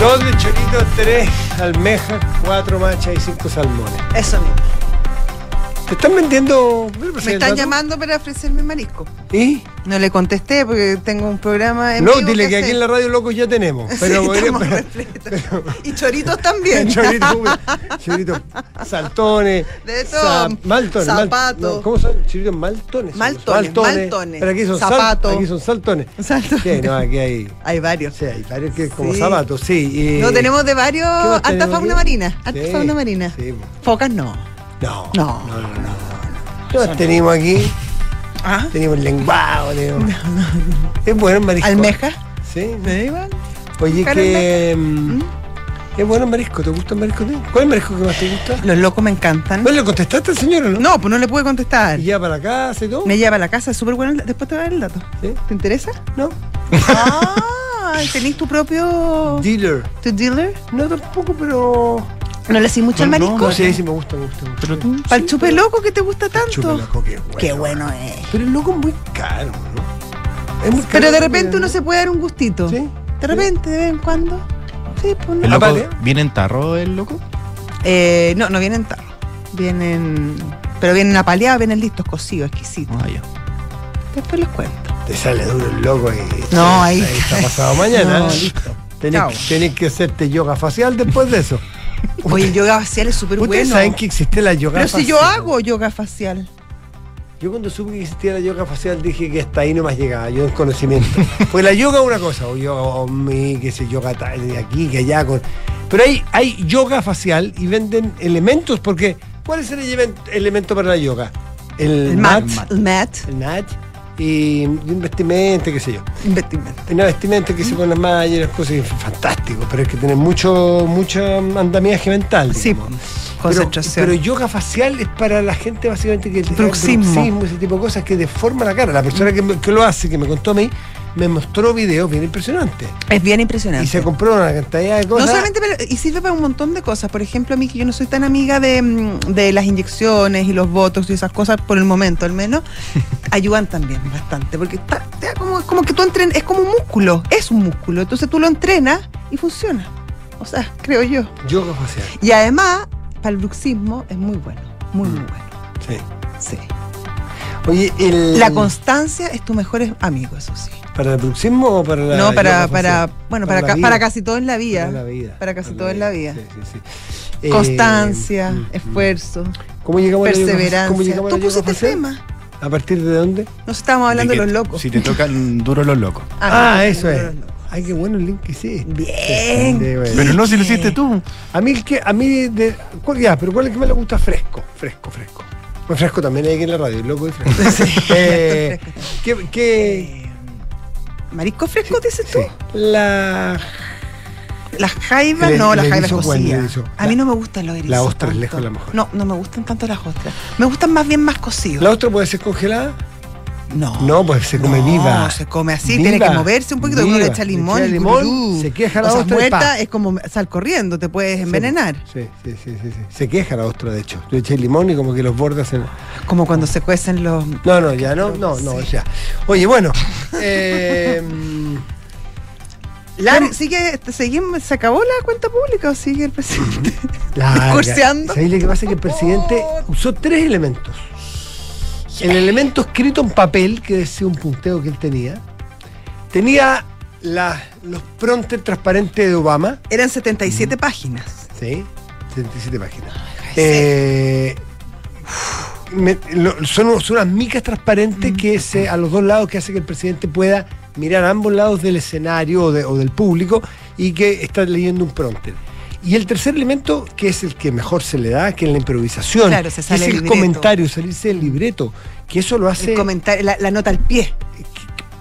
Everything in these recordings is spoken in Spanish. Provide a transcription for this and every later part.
Dos de chorito, tres almejas, cuatro machas y cinco salmones. Eso mismo. ¿Te están vendiendo? Me están llamando para ofrecerme marisco. ¿Y? No le contesté porque tengo un programa en No, vivo dile que, aquí en la radio locos ya tenemos. Pero, Sí, podría- pero-. Y choritos también. chorito, chorito, saltones, De todo. maltones, mal- Zapato. no, ¿Cómo son? Choritos maltones. Maltones, maltones. Pero aquí son sal- Zapato. aquí son saltones. Saltones. Sí, no, aquí hay. Hay varios. Sí, hay varios que como Sí. zapatos, sí. y- No, tenemos de varios. ¿Qué más Alta fauna aquí? marina. Alta fauna marina. Focas no. No. No. No, no, no. No, tenemos aquí, ¿Ah? tenemos lenguado, tenemos. Es bueno el marisco. ¿Almeja? Sí. ¿Me da igual? Oye, que. ¿Mm? mm, Es bueno el marisco, ¿te gusta el marisco? ¿Cuál es el marisco que más te gusta? Los locos me encantan. ¿No le contestaste al señor o no? No, pues no le pude contestar. ¿Y para la casa y todo? Me lleva a la casa, es súper bueno. Después te voy a dar el dato. ¿Sí? ¿Te interesa? ¿No? Ah, ¿tenés tu propio. Dealer. tu dealer? No tampoco, pero. ¿No le haces mucho al marisco? No, sí, sí, me gusta, me gusta. me gusta. Pero tú. ¿Para el chupe loco que te gusta tanto? Chupe loco, qué bueno. Qué bueno es. Pero el loco es muy caro, ¿no? Es muy caro. Pero de repente uno se puede dar un gustito. Sí. De repente, de vez en cuando. Sí, pues no. ¿El loco viene en tarro el loco? Eh, no, no vienen tarro. Vienen. Pero vienen apaleados, vienen listos, cocidos, exquisitos. Ah, ya. Después les cuento. Te sale duro el loco y. No, ahí- está pasado mañana. No, listo. Tenés, tenés que hacerte yoga facial después de eso. Oye, el yoga facial es súper Ustedes bueno. saben que existe la yoga Pero facial. si yo hago yoga facial. Yo cuando supe que existía la yoga facial dije que hasta ahí no más llegaba, yo en conocimiento. Porque la yoga es una cosa, o yoga omni, que se yoga tal, de aquí, que allá. Con... Pero hay, hay yoga facial y venden elementos, porque ¿cuál es el elemen- elemento para la yoga? El, El mat, mat. El mat. el mat y, un vestimenta, qué sé yo. Investimento. Una vestimenta que se pone mallas y las cosas, fantástico, pero es que tiene mucho, mucho andamiaje mental. Sí, concentración. Pero, pero yoga facial es para la gente básicamente que Bruxismo. bruxismo, ese tipo de cosas que deforma la cara. La persona que, me- que lo hace, que me contó a mí, me mostró videos bien impresionantes. es bien impresionante. Y se compró una cantidad de No cosas. solamente, pero- y sirve para un montón de cosas. Por ejemplo, a mí que yo no soy tan amiga de, mm, de las inyecciones y los botox y esas cosas, por el momento al menos, ayudan también bastante. Porque está, da como, como que tú entrenas, es como un músculo, es un músculo. Entonces tú lo entrenas y funciona. O sea, creo yo. Yoga facial. Y además, para el bruxismo es muy bueno, muy, muy bueno. Sí. Sí. Oye, el. La constancia es tu mejor amigo, eso sí. ¿Para el bruxismo o para la no, para, para, bueno, para, ca- para casi todo en la vida. Para la vida. Para casi todo en la vida. Sí, sí, sí. Eh, Constancia, mm, esfuerzo, ¿Cómo llegamos a la yoga facial? ¿Cómo perseverancia. llegamos a Tú pusiste tema. ¿A partir de dónde? Nos estábamos hablando de, que los locos. Si te tocan duro los locos. Ah, no, eso es. Ay, qué bueno el link que. Bien. Sí, bueno. Pero no si lo hiciste tú. A mí, el que, a mí de, ¿cuál, ya, pero ¿cuál es el que más le gusta? Fresco, fresco, fresco. Pues fresco también hay aquí en la radio, loco y fresco. Eh, ¿qué, qué- Eh, ¿Marisco fresco, dices sí, tú? la, Las jaivas, El- no, el bueno, el cocidas. erizo. A mí no me gustan los erizos. La ostra es lejos la mejor. No, no me gustan tanto las ostras. Me gustan más bien más cocidos. ¿La otra puede ser congelada? No. No, pues se come No, viva. se come así, Viva, tiene que moverse un poquito, uno le echa Le limón, echa y limón, se queja la o sea, ostra muerta es como sal corriendo, te puedes envenenar. Sí, sí, sí, sí, sí. Se queja la ostra, de hecho. Le eché limón y como que los bordes en... Como cuando se cuecen los. No, no, ya no, no, no, ya. Oye, bueno. eh, la, Pero sigue, seguimos, ¿Se acabó la cuenta pública o sigue el presidente? Discurseando. ¿Sabéis lo que pasa? Que el presidente usó tres elementos. El elemento escrito en papel, que decía un punteo que él tenía. Tenía la- los pronter transparentes de Obama. Eran 77 páginas. Sí, 77 páginas. Eh, me- lo- son, son unas micas transparentes que se, a los dos lados que hace que el presidente pueda mirar a ambos lados del escenario o, de- o del público y que está leyendo un prompter. Y el tercer elemento, que es el que mejor se le da, que es la improvisación, Claro, se que sale es el el comentario, salirse del libreto, que eso lo hace El comentario, la, la nota al pie.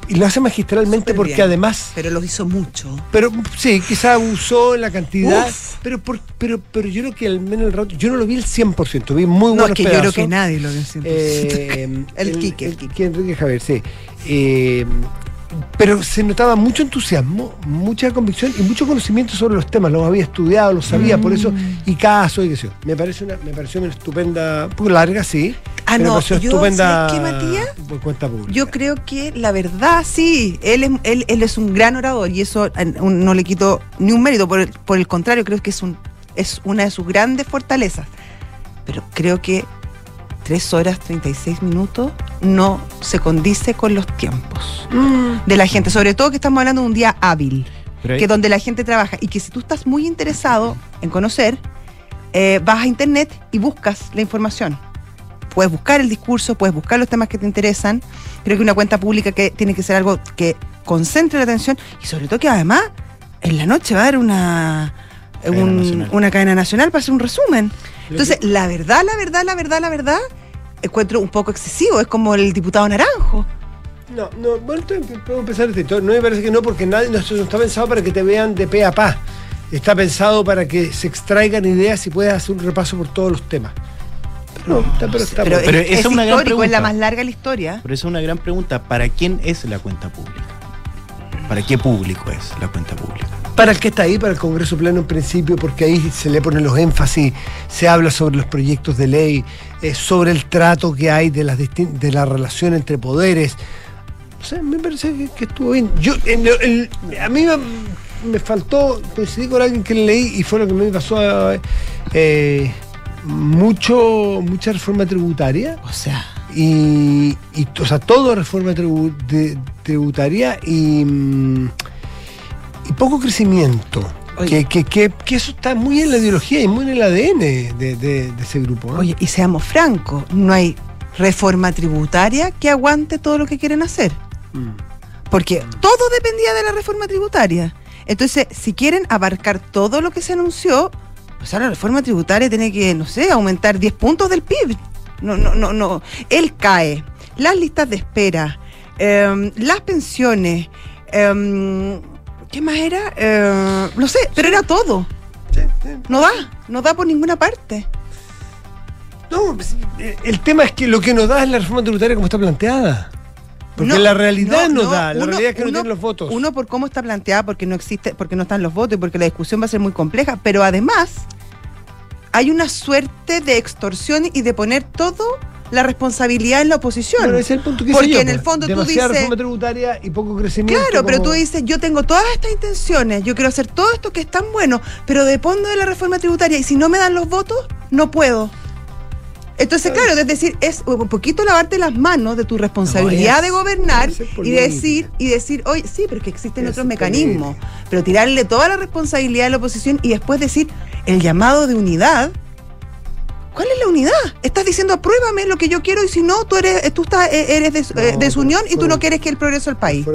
y lo hace magistralmente porque bien. además Pero lo hizo mucho. pero sí, quizá abusó en la cantidad, Uf. pero, por- pero pero yo creo que al menos el rato, yo no lo vi el 100%, vi muy No, buenos es que yo creo que nadie lo vio. Eh, El Quique, el Quique. Enrique Javier, sí. Eh, pero se notaba mucho entusiasmo, mucha convicción y mucho conocimiento sobre los temas. Los había estudiado, los sabía, por eso, y caso y qué sé yo. Me parece una, me pareció una estupenda, un poco larga, sí. Ah, pero me no, pareció yo, estupenda ¿sabes qué, Matías? por cuenta pública. Yo creo que la verdad, sí, él es, él, él es un gran orador y eso no le quito ni un mérito, por el, por el contrario, creo que es, un, es una de sus grandes fortalezas. Pero creo que 3 horas 36 minutos no se condice con los tiempos Mm, de la gente, sobre todo que estamos hablando de un día hábil, Pero que donde la gente trabaja y que si tú estás muy interesado en conocer, eh, vas a internet y buscas la información. Puedes buscar el discurso, puedes buscar los temas que te interesan. Creo que una cuenta pública que tiene que ser algo que concentre la atención y sobre todo que además en la noche va a haber una, Cadena un- nacional. una cadena nacional para hacer un resumen. Entonces, que- la verdad, la verdad, la verdad, la verdad, encuentro un poco excesivo. Es como el diputado Naranjo. No, no, bueno, podemos empezar este No me parece que no, porque nadie, no, no está pensado para que te vean de pe a pa. Está pensado para que se extraigan ideas y puedas hacer un repaso por todos los temas. Pero, está, pero está Pero. Pero es, esa es es una gran histórico, es la pregunta. más larga de la historia. Por eso es una gran pregunta. ¿Para quién es la cuenta pública? ¿Para qué público es la cuenta pública? Para el que está ahí, para el Congreso Pleno en principio, porque ahí se le ponen los énfasis, se habla sobre los proyectos de ley, eh, sobre el trato que hay de, las de la relación entre poderes. O sea, me parece que, que estuvo bien. Yo, en a mí me, me faltó, coincidí con alguien que leí y fue lo que me pasó eh, mucho, mucha reforma tributaria O sea, y, y, o sea, todo reforma tribu- de- tributaria y, mm, y poco crecimiento. Que, que, que, que eso está muy en la ideología y muy en el ADN de, de- de ese grupo. ¿no? oye, y seamos francos, no hay reforma tributaria que aguante todo lo que quieren hacer. Mm. Porque todo dependía de la reforma tributaria. Entonces, si quieren abarcar todo lo que se anunció, pues ahora la reforma tributaria tiene que, no sé, aumentar 10 puntos del PIB. No, no, no, no. Él cae. Las listas de espera, em, las pensiones, em, ¿qué más era? Eh, no sé, pero era todo. No da, no da por ninguna parte. No, pues, el tema es que lo que nos da es la reforma tributaria como está planteada. Porque No, la realidad no, nos no, da, la uno- realidad es que no uno- tienen los votos. Uno por cómo está planteada, porque no existe, porque no están los votos y porque la discusión va a ser muy compleja, pero además hay una suerte de extorsión y de poner todo la responsabilidad en la oposición. Bueno, ese es el punto que Porque yo, en el pues. fondo tú dices- reforma tributaria y poco crecimiento. Claro, pero tú dices, yo tengo todas estas intenciones, yo quiero hacer todo esto que es tan bueno, pero dependo de la reforma tributaria y si no me dan los votos, no puedo. Entonces, claro, es decir, es un poquito lavarte las manos de tu responsabilidad No, es- de gobernar es y decir, y decir, oye, sí, pero es que existen Es otros mecanismos. Pero tirarle toda la responsabilidad a la oposición y después decir el llamado de unidad. Estás diciendo, apruébame lo que yo quiero y si no, tú eres, tú estás, eh, eres des- No, eh, desunión y tú no quieres que el progreso del país.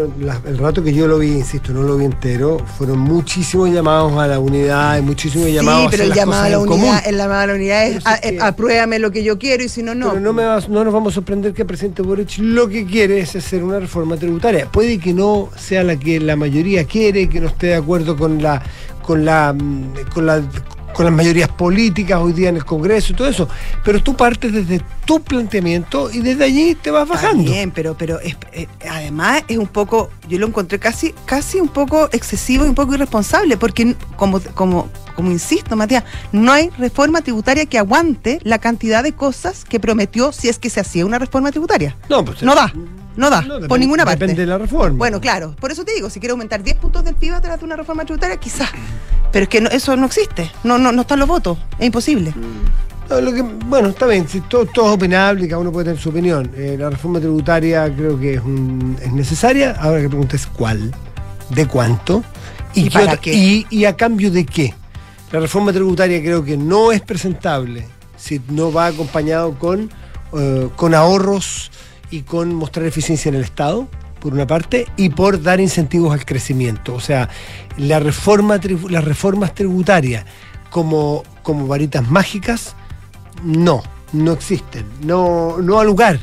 El rato que yo lo vi, insisto, no lo vi entero, fueron muchísimos llamados a la unidad y muchísimos llamados Sí, a pero hacer el llamado a la unidad, el llamado a la unidad es, a- que- eh, apruébame lo que yo quiero y si no, no. Pero no, me vas- no nos vamos a sorprender que el presidente Boric lo que quiere es hacer una reforma tributaria. Puede que no sea la que la mayoría quiere, que no esté de acuerdo con la con la mm, con la con las mayorías políticas hoy día en el Congreso y todo eso, pero tú partes desde tu planteamiento y desde allí te vas bajando. bien, pero, pero es- eh, además es un poco, yo lo encontré casi, casi un poco excesivo y un poco irresponsable, porque como, como, como insisto, Matías, no hay reforma tributaria que aguante la cantidad de cosas que prometió si es que se hacía una reforma tributaria. No, pues, No da, no da, no, por ninguna parte. Depende de la reforma. Bueno, claro, por eso te digo, si quiere aumentar 10 puntos del PIB a través de una reforma tributaria, quizás. Pero es que no- eso no existe, no, no, no están los votos, es imposible. No, lo que- bueno, está bien, si todo, todo es opinable y cada uno puede tener su opinión. Eh, la reforma tributaria creo que es, un- es necesaria. Ahora que preguntes cuál, de cuánto ¿Y para otra- qué? y- y a cambio de qué. La reforma tributaria creo que no es presentable si no va acompañado con, eh, con ahorros y con mostrar eficiencia en el Estado, por una parte, y por dar incentivos al crecimiento. O sea, la reforma, tribu- las reformas tributarias como, como varitas mágicas, no, no existen, no, no ha lugar.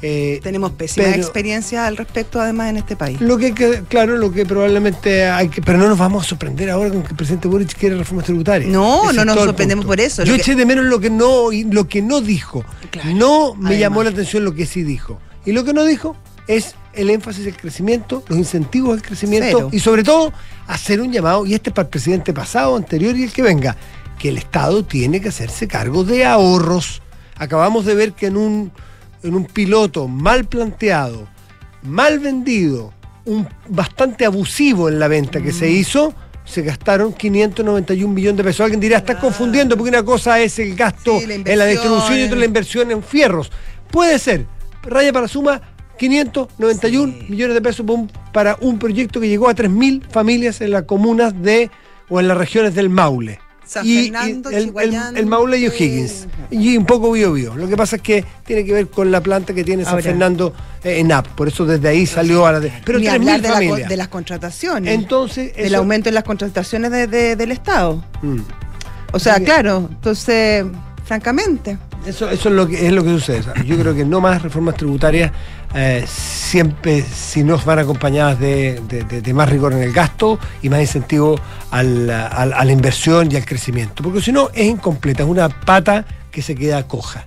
Eh, Tenemos pésima pero- experiencia al respecto, además, en este país. lo que, claro, lo que probablemente hay que, pero no nos vamos a sorprender ahora con que el presidente Boric quiere reformas tributarias. No, Ese no nos sorprendemos por eso. Yo que- eché de menos lo que no, y lo que no dijo. Claro, no me además. llamó la atención lo que sí dijo. Y lo que no dijo es el énfasis del crecimiento, los incentivos del crecimiento Cero. y sobre todo hacer un llamado, y este es para el presidente pasado, anterior y el que venga, que el Estado tiene que hacerse cargo de ahorros. Acabamos de ver que en un, en un piloto mal planteado, mal vendido, un, bastante abusivo en la venta que Mm. se hizo, se gastaron 591 millones de pesos. Alguien dirá, estás Claro. confundiendo porque una cosa es el gasto Sí, la en la distribución y otra la inversión en fierros. Puede ser. Raya para suma, 591 Sí. millones de pesos para un proyecto que llegó a 3.000 familias en las comunas de o en las regiones del Maule. San Y- y Fernando, el, el- el Maule y O'Higgins. Y un poco Bio Bio. Lo que pasa es que tiene que ver con la planta que tiene San Ahora. Fernando eh, en AP. Por eso desde ahí salió a la de. Pero Ni 3.000 hablar de, la familias. de las contrataciones. Entonces, del eso- aumento en las contrataciones de- de- del Estado. Mm. O sea, claro, entonces, francamente. Eso, eso es lo que es lo que sucede. Yo creo que no más reformas tributarias eh, siempre si no van acompañadas de, de- más rigor en el gasto y más incentivo al- al- a la inversión y al crecimiento. Porque si no es incompleta, es una pata que se queda coja.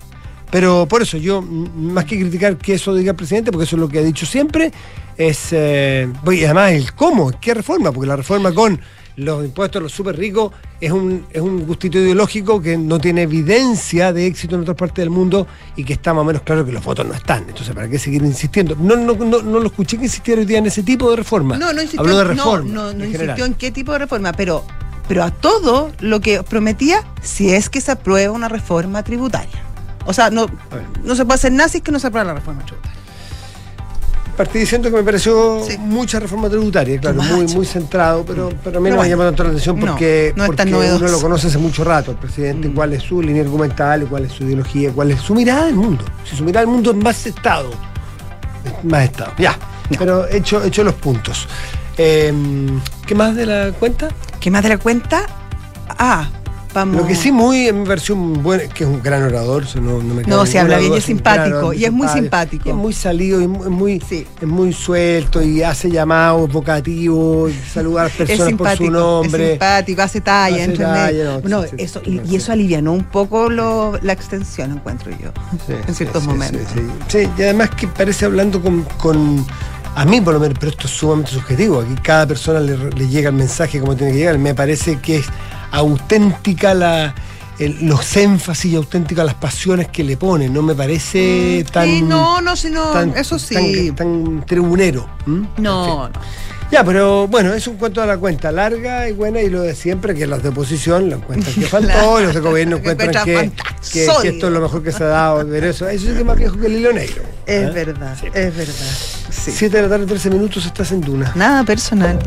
Pero por eso yo, más que criticar que eso diga el presidente, porque eso es lo que ha dicho siempre, es. eh, además el cómo, qué reforma, porque la reforma con los impuestos a los súper ricos es un, es un gustito ideológico que no tiene evidencia de éxito en otras partes del mundo y que está más o menos claro que los votos no están. Entonces, ¿para qué seguir insistiendo? No, no, no, no lo escuché que insistiera hoy día en ese tipo de reforma. No, no insistió, Habló de no, reforma. no, no en insistió general. en qué tipo de reforma, pero, pero a todo lo que prometía si es que se aprueba una reforma tributaria. O sea, no, no se puede hacer nada si es que no se aprueba la reforma tributaria. Partí diciendo que me pareció Sí. mucha reforma tributaria, claro, muy, muy centrado, pero, pero a mí no me bueno, llama tanto la atención porque, no porque uno lo conoce hace mucho rato, el presidente, Mm. cuál es su línea argumental, cuál es su ideología, cuál es su mirada del mundo. Si su mirada del mundo es más Estado, es más Estado. Ya, pero hecho, hecho los puntos. Eh, ¿Qué más de la cuenta? ¿Qué más de la cuenta? Ah, vamos. Lo que sí muy me pareció un buen, que es un gran orador, no, no me No, se habla bien y es simpático, orador, y es muy simpático. es muy salido, y muy, es muy, Sí. es muy suelto y hace llamados vocativos, y saluda a las es personas por simpático, su nombre. es simpático, hace talla, Hace talla, medio. no, No, sí, sí, eso, sí, y, sí. y eso alivianó un poco lo- la extensión, encuentro yo, Sí, en sí, ciertos sí, momentos. Sí, sí. Sí, y además que parece hablando con, con- a mí por lo menos, pero esto es sumamente subjetivo. Aquí cada persona le, le llega el mensaje como tiene que llegar. Me parece que es auténtica la el- los énfasis y auténticas las pasiones que le ponen. No me parece tan. Mm, Sí, no, no, sí, no, tan- eso sí. Tan, tan tribunero. no. Ya, pero bueno, es un cuento de la cuenta larga y buena y lo de siempre, que los de oposición lo encuentran que faltó, Claro, los de gobierno encuentran que, que- esto es lo mejor que se ha dado. Ver eso, eso sí que es más viejo que el hilo negro. Es ¿eh? verdad, Sí. es verdad. Sí. 7 de la tarde, 13 minutos, estás en Duna. Nada personal.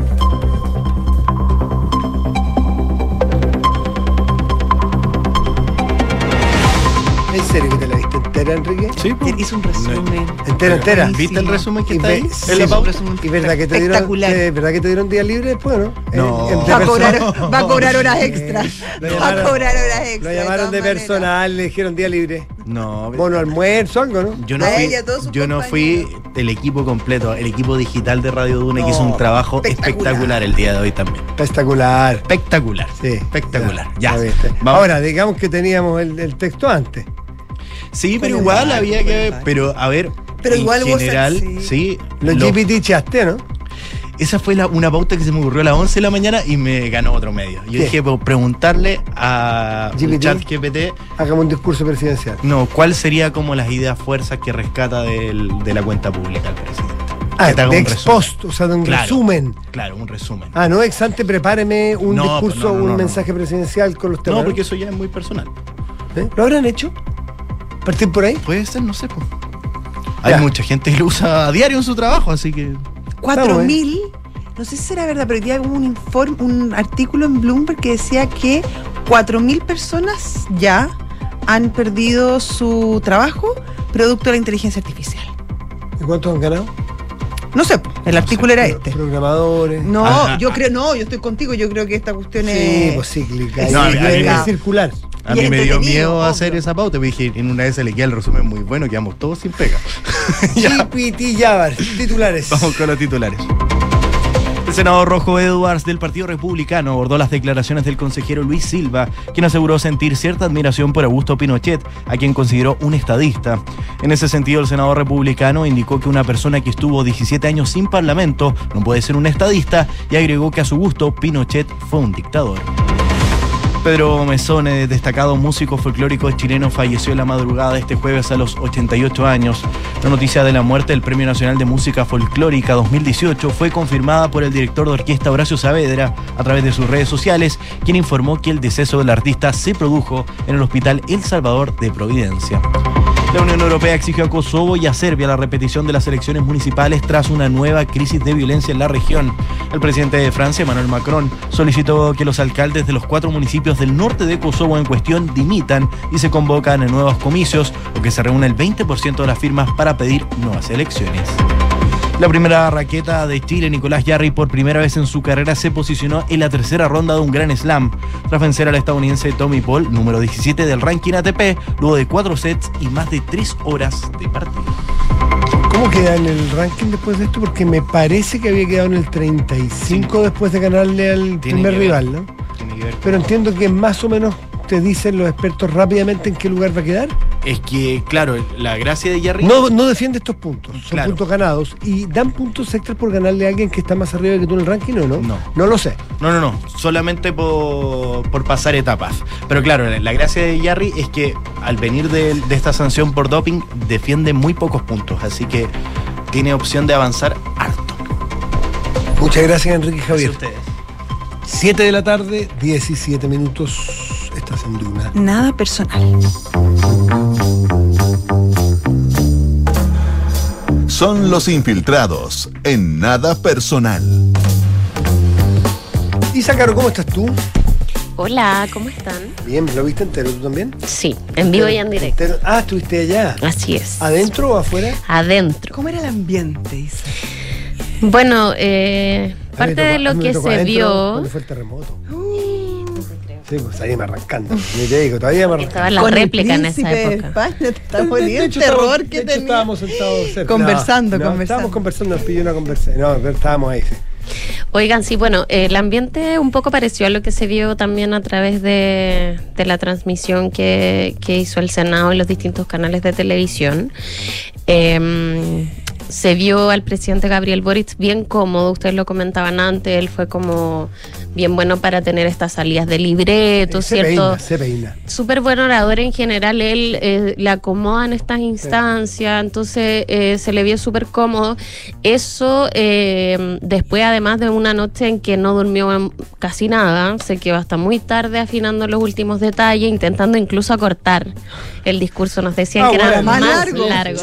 Entera, Enrique? Sí, pues. Hizo un resumen. Entera, entera. Buenísimo. ¿Viste el resumen que está ahí? sí, En la pauta. resumen ¿Y verdad que te dieron, eh, ¿verdad que te dieron día libre después, no? No. En- de Va a, cobrar, va a cobrar horas extra. Lo Va a cobrar horas extra. Lo llamaron de personal, le dijeron día libre. No, Bono almuerzo, algo, ¿no? yo no A fui, ella, yo no fui el equipo completo, el equipo digital de Radio Duna que hizo un No, trabajo espectacular. espectacular el día de hoy también. Espectacular. Espectacular. Sí, Espectacular. Ya. Vamos. Ahora, digamos que teníamos el, el texto antes. Sí, pero igual había que. Pero a ver. Pero en igual vos, general, sí. sí. Los lo- GPT chaste, ¿no? esa fue la- una pauta que se me ocurrió a las 11 de la mañana y me ganó otro medio. Yo ¿Qué? dije, pues, preguntarle a GPT. chat GPT, Hagamos un discurso presidencial. no, ¿cuál sería como las ideas fuerzas que rescata del- de la cuenta pública el presidente? Ah, de ex post, o sea, de un Claro. resumen. Claro, un resumen. Ah, no, ex ante, prepáreme un No, discurso, no, no, no, un no. mensaje presidencial con los temas. no, porque eso ya es muy personal. ¿Eh? ¿Lo habrán hecho? ¿Partir por ahí? Puede ser, no sé. pues. Hay Ya. mucha gente que lo usa a diario en su trabajo, así que. 4.000, no sé si será verdad, pero hoy día hubo un informe, un artículo en Bloomberg que decía que 4.000 personas ya han perdido su trabajo producto de la inteligencia artificial. ¿Y cuántos han ganado? No sé, el artículo era este. Programadores. No, Ajá. yo creo, no, yo estoy contigo, yo creo que esta cuestión Sí, es... pues cíclica. es No, a mí- a mí es me- circular. A mí me dio miedo obvio. hacer esa pauta, porque dije, en una vez se le queda el resumen muy bueno, quedamos todos sin pega. GPT Java, titulares. Vamos con los titulares. El senador Rojo Edwards del Partido Republicano abordó las declaraciones del consejero Luis Silva, quien aseguró sentir cierta admiración por Augusto Pinochet, a quien consideró un estadista. En ese sentido, el senador republicano indicó que una persona que estuvo 17 años sin parlamento no puede ser un estadista y agregó que a su gusto Pinochet fue un dictador. Pedro Mesone, destacado músico folclórico chileno, falleció en la madrugada este jueves a los 88 años. La noticia de la muerte del Premio Nacional de Música Folclórica 2018 fue confirmada por el director de orquesta Horacio Saavedra a través de sus redes sociales, quien informó que el deceso del artista se produjo en el Hospital El Salvador de Providencia. La Unión Europea exigió a Kosovo y a Serbia la repetición de las elecciones municipales tras una nueva crisis de violencia en la región. El presidente de Francia, Emmanuel Macron, solicitó que los alcaldes de los cuatro municipios del norte de Kosovo en cuestión dimitan y se convocan en nuevos comicios o que se reúna el 20% de las firmas para pedir nuevas elecciones. La primera raqueta de Chile, Nicolás Yarri, por primera vez en su carrera se posicionó en la tercera ronda de un Gran Slam, tras vencer al estadounidense Tommy Paul, número 17 del ranking ATP, luego de cuatro sets y más de tres horas de partido. ¿Cómo queda en el ranking después de esto? Porque me parece que había quedado en el 35 después de ganarle al Tiene primer rival, ¿no? Tiene que ver Pero entiendo que más o menos te dicen los expertos rápidamente en qué lugar va a quedar. Es que, claro, la gracia de Yarri. No, no defiende estos puntos, son Claro. puntos ganados. ¿Y dan puntos extras por ganarle a alguien que está más arriba que tú en el ranking o no? No. No lo sé. No, no, no, solamente por, por pasar etapas. Pero claro, la, la gracia de Yarri es que al venir de, de esta sanción por doping defiende muy pocos puntos, así que tiene opción de avanzar harto. Muchas gracias, Enrique Javier. ustedes. 7 de la tarde, 17 minutos. Estás en Duna. Nada personal. Son los infiltrados en nada personal. Isa Caro, ¿cómo estás tú? Hola, ¿cómo están? Bien, ¿lo viste entero tú también? Sí, en vivo y en directo. Entero. Ah, estuviste allá. Así es. ¿Adentro o afuera? Adentro. ¿Cómo era el ambiente, Isa? Bueno, eh, parte de lo que se adentro vio, Cuando fue el terremoto. Sí, pues ahí me arrancando. Ni te digo, todavía me arrancando. estaba la Con el réplica en esa de época. España, te está De- el hecho, terror estábamos- que tenía. estábamos sentados cerca. Conversando, No, conversando. Estábamos conversando, nos pidió una conversación. No, pero estábamos ahí, sí. Oigan, sí, bueno, el ambiente un poco pareció a lo que se vio también a través de, de la transmisión que, que hizo el Senado en los distintos canales de televisión. Eh, se vio al presidente Gabriel Boric bien cómodo, ustedes lo comentaban antes, él fue como bien bueno para tener estas salidas de libreto, se ¿cierto? peina, se peina. súper buen orador en general, él eh, le acomoda en estas instancias, entonces eh, se le vio súper cómodo. Eso eh, después además de una noche en que no durmió casi nada, se quedó hasta muy tarde afinando los últimos detalles, intentando incluso acortar el discurso, nos decían Ah, que era bueno, más, más largo. largo.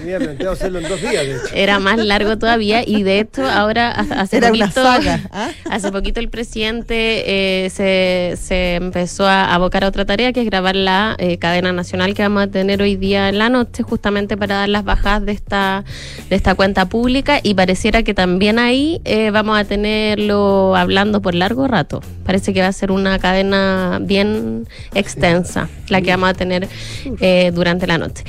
Tenía planteado hacerlo en dos días, de hecho. Era más largo todavía y de hecho ahora ha- hace Era poquito, una saga. ¿ah? hace poquito el presidente eh, se, se empezó a abocar a otra tarea que es grabar la eh, cadena nacional que vamos a tener hoy día en la noche justamente para dar las bajadas de esta de esta cuenta pública y pareciera que también ahí eh, vamos a tenerlo hablando por largo rato. Parece que va a ser una cadena bien extensa la que vamos a tener eh, durante la noche.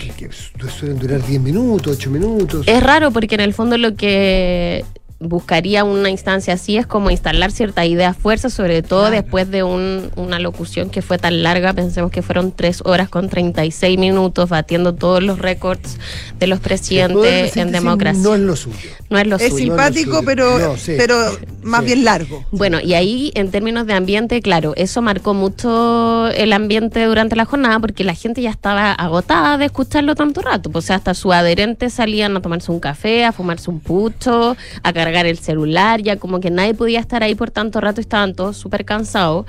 Que, que- que suelen durar 10 minutos, 8 minutos. Es raro porque en el fondo lo que buscaría una instancia así es como instalar cierta idea fuerza, sobre todo después de un- una locución que fue tan larga, pensemos que fueron tres horas con 36 minutos, batiendo todos los récords de los presidentes en democracia. No es lo suyo. No es lo Es suyo. simpático, suyo. pero, No, sí. pero más Sí. bien largo. Bueno, y ahí en términos de ambiente, claro, eso marcó mucho el ambiente durante la jornada porque la gente ya estaba agotada de escucharlo tanto rato. Pues, o sea, hasta sus adherentes salían a tomarse un café, a fumarse un pucho, a cargar el celular, ya como que nadie podía estar ahí por tanto rato, estaban todos súper cansados.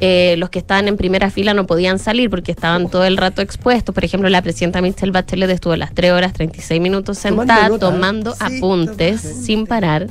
Eh, los que estaban en primera fila no podían salir porque estaban todo el rato expuestos. Por ejemplo, la presidenta Michelle Bachelet estuvo las 3 horas 36 minutos Tomando sentada nota, tomando Sí, apuntes sin parar.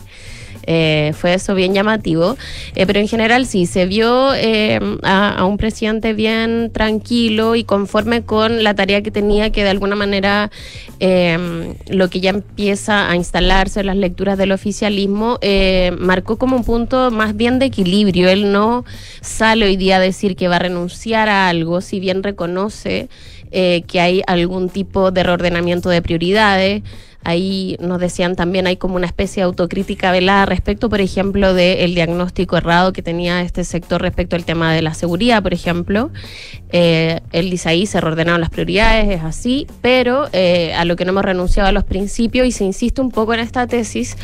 Eh, fue eso bien llamativo, Eh, pero en general sí, se vio eh, a, a un presidente bien tranquilo y conforme con la tarea que tenía, que de alguna manera eh, lo que ya empieza a instalarse en las lecturas del oficialismo, eh, marcó como un punto más bien de equilibrio. Él no sale hoy día a decir que va a renunciar a algo, si bien reconoce que hay algún tipo de reordenamiento de prioridades Ahí nos decían también hay como una especie de autocrítica velada respecto, por ejemplo, del diagnóstico errado que tenía este sector respecto al tema de la seguridad, por ejemplo. Eh, él dice ahí se reordenaron las prioridades, es así, pero eh, a lo que no hemos renunciado a los principios y se insiste un poco en esta tesis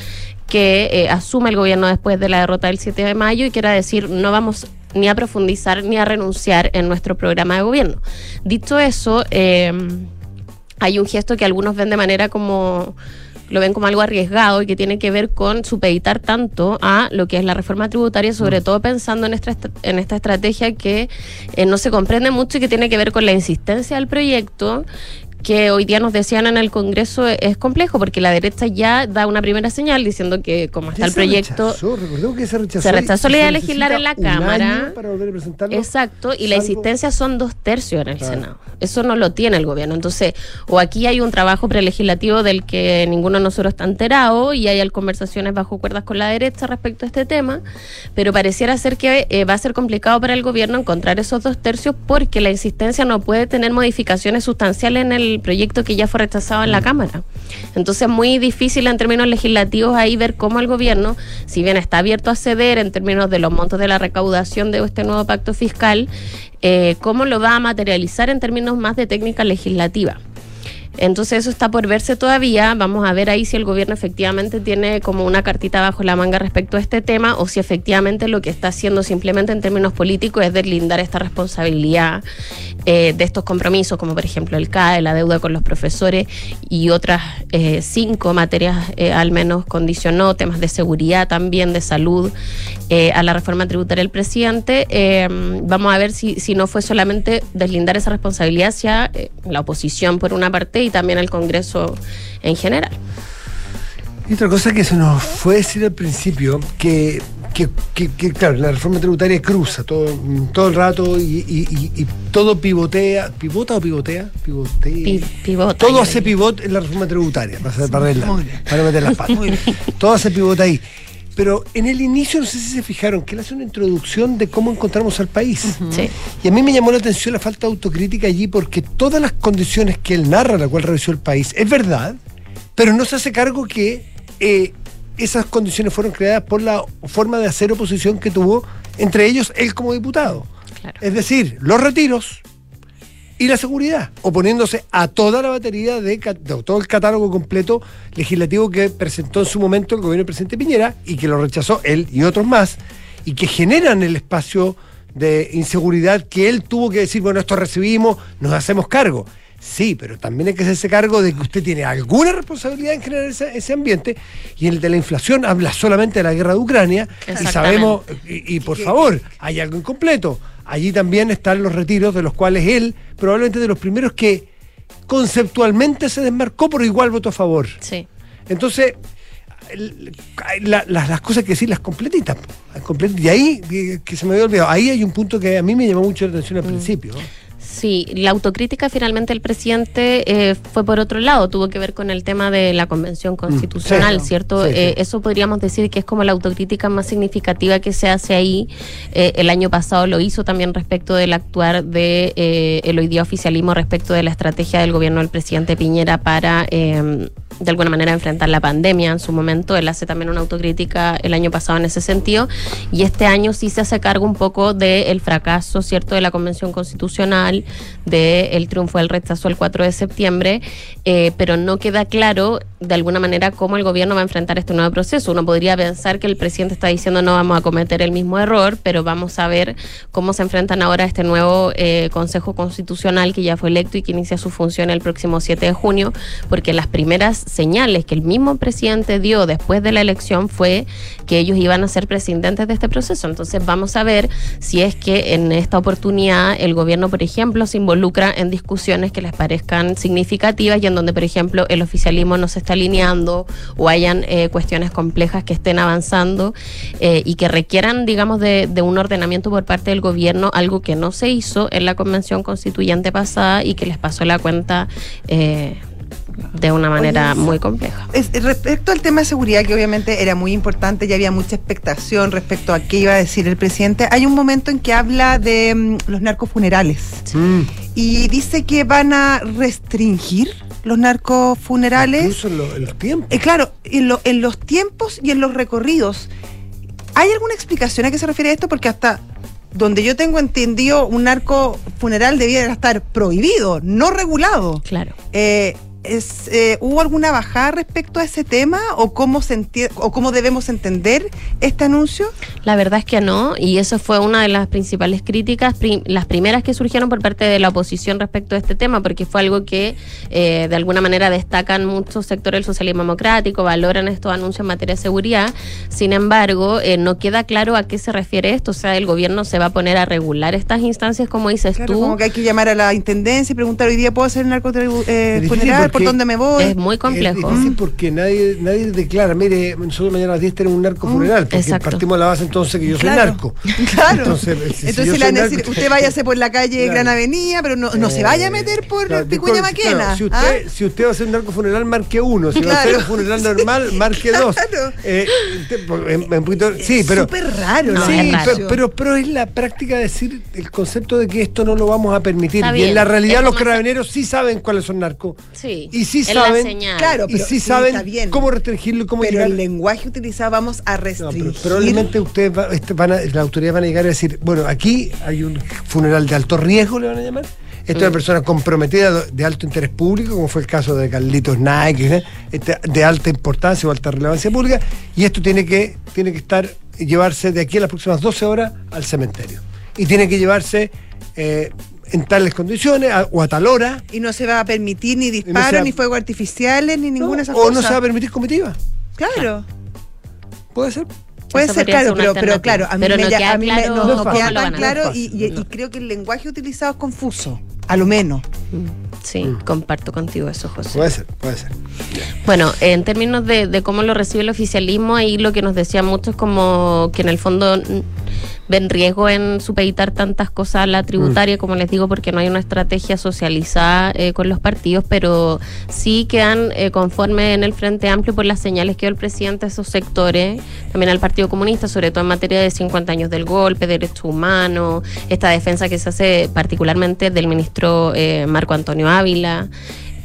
que eh, asume el gobierno después de la derrota del 7 de mayo y quiera decir no vamos ni a profundizar ni a renunciar en nuestro programa de gobierno. Dicho eso, eh, hay un gesto que algunos ven de manera como lo ven como algo arriesgado y que tiene que ver con supeditar tanto a lo que es la reforma tributaria, sobre todo pensando en esta, est- en esta estrategia que eh, no se comprende mucho y que tiene que ver con la insistencia del proyecto que hoy día nos decían en el Congreso es complejo porque la derecha ya da una primera señal diciendo que como está el proyecto rechazó, que se rechazó. se rechazó la idea de legislar en la Cámara. Para volver a presentarlo. Exacto, y la insistencia son dos tercios en el Claro. Senado. Eso no lo tiene el gobierno. Entonces, o aquí hay un trabajo prelegislativo del que ninguno de nosotros está enterado y hay conversaciones bajo cuerdas con la derecha respecto a este tema, pero pareciera ser que eh, va a ser complicado para el gobierno encontrar esos dos tercios porque la insistencia no puede tener modificaciones sustanciales en el proyecto que ya fue rechazado en la Cámara. Entonces, es muy difícil en términos legislativos ahí ver cómo el gobierno, si bien está abierto a ceder en términos de los montos de la recaudación de este nuevo pacto fiscal, eh, cómo lo va a materializar en términos más de técnica legislativa. Entonces eso está por verse todavía. Vamos a ver ahí si el gobierno efectivamente tiene como una cartita bajo la manga respecto a este tema o si efectivamente lo que está haciendo simplemente en términos políticos es deslindar esta responsabilidad eh, de estos compromisos, como por ejemplo el CAE, la deuda con los profesores y otras eh, cinco materias eh, al menos condicionó, temas de seguridad también, de salud, eh, a la reforma tributaria del presidente. Vamos a ver si, si no fue solamente deslindar esa responsabilidad hacia la oposición por una parte y también el Congreso en general. Y otra cosa que se nos fue decir al principio, que, que, que- que, claro, la reforma tributaria cruza todo, todo el rato y, y- y- y todo pivotea, ¿pivota o pivotea? Pivotea. Pi- pivota, todo hace pivot en la reforma tributaria, para, para, para meter las patas. Todo hace pivot ahí. Pero en el inicio, no sé si se fijaron, que él hace una introducción de cómo encontramos al país. Sí. Y a mí me llamó la atención la falta de autocrítica allí porque todas las condiciones que él narra, la cual revisó el país, es verdad, pero no se hace cargo que eh, esas condiciones fueron creadas por la forma de hacer oposición que tuvo, entre ellos él como diputado. Claro. Es decir, los retiros y la seguridad, oponiéndose a toda la batería de, todo el catálogo completo legislativo que presentó en su momento el gobierno del presidente Piñera y que lo rechazó él y otros más, y que generan el espacio de inseguridad que él tuvo que decir, bueno, esto recibimos, nos hacemos cargo. Sí, pero también hay que hacerse cargo de que usted tiene alguna responsabilidad en generar ese, ese ambiente y el de la inflación habla solamente de la guerra de Ucrania y sabemos, y, y por favor, hay algo incompleto. Allí también están los retiros de los cuales él, probablemente de los primeros que conceptualmente se desmarcó, pero igual votó a favor. Sí. Entonces, la- las- cosas que decir las completitas. po, las completitas. Y ahí, eh, que se me había olvidado, ahí hay un punto que a mí me llamó mucho la atención al principio. ¿no? Sí, la autocrítica finalmente del presidente eh, fue por otro lado, tuvo que ver con el tema de la convención constitucional, Mm, sí. ¿cierto? Sí, sí. Eh, eso podríamos decir que es como la autocrítica más significativa que se hace ahí. Eh, el año pasado lo hizo también respecto del actuar de eh, el hoy día oficialismo respecto de la estrategia del gobierno del presidente Piñera para eh, de alguna manera enfrentar la pandemia en su momento. Él hace también una autocrítica el año pasado en ese sentido y este año sí se hace cargo un poco del fracaso, ¿cierto?, de la Convención Constitucional, del triunfo del rechazo el 4 de septiembre, eh, pero no queda claro de alguna manera cómo el gobierno va a enfrentar este nuevo proceso. Uno podría pensar que el presidente está diciendo no vamos a cometer el mismo error, pero vamos a ver cómo se enfrentan ahora a este nuevo eh, Consejo Constitucional que ya fue electo y que inicia su función el próximo 7 de junio, porque las primeras señales que el mismo presidente dio después de la elección fue que ellos iban a ser presidentes de este proceso. Entonces vamos a ver si es que en esta oportunidad el gobierno, por ejemplo, se involucra en discusiones que les parezcan significativas y en donde, por ejemplo, el oficialismo no se está alineando o hayan eh, cuestiones complejas que estén avanzando eh, y que requieran, digamos, de, de un ordenamiento por parte del gobierno, algo que no se hizo en la convención constituyente pasada y que les pasó la cuenta. eh, de una manera Oye, muy compleja. Es- respecto al tema de seguridad, que obviamente era muy importante, ya había mucha expectación respecto a qué iba a decir el presidente, hay un momento en que habla de mm, los narcofunerales Mm. y dice que van a restringir los narcofunerales. Incluso en, lo- en los tiempos. Eh, claro, en, lo- en los tiempos y en los recorridos. ¿Hay alguna explicación a qué se refiere esto? Porque hasta donde yo tengo entendido, un narco funeral debía estar prohibido, no regulado. Claro. Eh, es, eh, ¿Hubo alguna bajada respecto a ese tema o cómo, se o cómo debemos entender este anuncio? La verdad es que no, y eso fue una de las principales críticas, prim- las primeras que surgieron por parte de la oposición respecto a este tema, porque fue algo que eh, de alguna manera destacan muchos sectores del socialismo democrático, valoran estos anuncios en materia de seguridad. Sin embargo, eh, no queda claro a qué se refiere esto, o sea, el gobierno se va a poner a regular estas instancias, como dices Claro, tú. como que hay que llamar a la intendencia y preguntar hoy día puedo hacer un por dónde me voy. Es muy complejo. Es difícil porque nadie, nadie declara, mire, nosotros mañana a las 10 tenemos un narco funeral, porque exacto. partimos de la base entonces que yo Claro. soy narco. Claro. Entonces, si- si Entonces yo le soy van a decir, narco- usted váyase por la calle Claro. Gran Avenida, pero no, no se vaya a meter por Claro, Picuña Maquena. claro, si, ¿ah? usted, si usted va a hacer un narco funeral, marque uno. Si va a Claro. hacer un funeral normal, marque dos. Claro. Eh, te- en- en poquito- sí, Es pero. súper raro. No, Sí, raro. pero, pero, pero es la práctica decir el concepto de que esto no lo vamos a permitir. Y en la realidad los carabineros sí saben cuáles son narcos. Sí, Y sí es la saben- señal. Claro, y sí sí, saben está bien. cómo restringirlo y cómo Pero llegar. el lenguaje utilizado vamos a No, restringir. pero probablemente ustedes va- este, van a, las autoridades van a llegar a decir, bueno, aquí hay un funeral de alto riesgo, le van a llamar. Esta es una persona comprometida de alto interés público, como fue el caso de Carlitos Nike, ¿eh? Este, de alta importancia o alta relevancia pública, y esto tiene que, tiene que estar, llevarse de aquí a las próximas 12 horas al cementerio. Y tiene que llevarse eh, en tales condiciones a- o a tal hora. Y no se va a permitir ni disparos, ni fuegos artificiales, ni ¿no? ninguna de esas o cosas. no se va a permitir comitiva. Claro. Puede ser. Puede Eso ser, claro, ser pero, pero claro, a mí, Pero me, no ya- queda a mí me- no, no queda tan claro No y, creo que el lenguaje utilizado es confuso, a lo menos. Sí, comparto contigo eso, José. Puede ser, puede ser. Bueno, en términos de, de cómo lo recibe el oficialismo, ahí lo que nos decían mucho es como que en el fondo mm, ven riesgo en supeditar tantas cosas a la tributaria, como les digo, porque no hay una estrategia socializada eh, con los partidos, pero sí quedan eh, conformes en el Frente Amplio por las señales que dio el presidente a esos sectores, también al Partido Comunista, sobre todo en materia de 50 años del golpe, derechos humanos, esta defensa que se hace particularmente del ministro eh, Marco Antonio Ávila.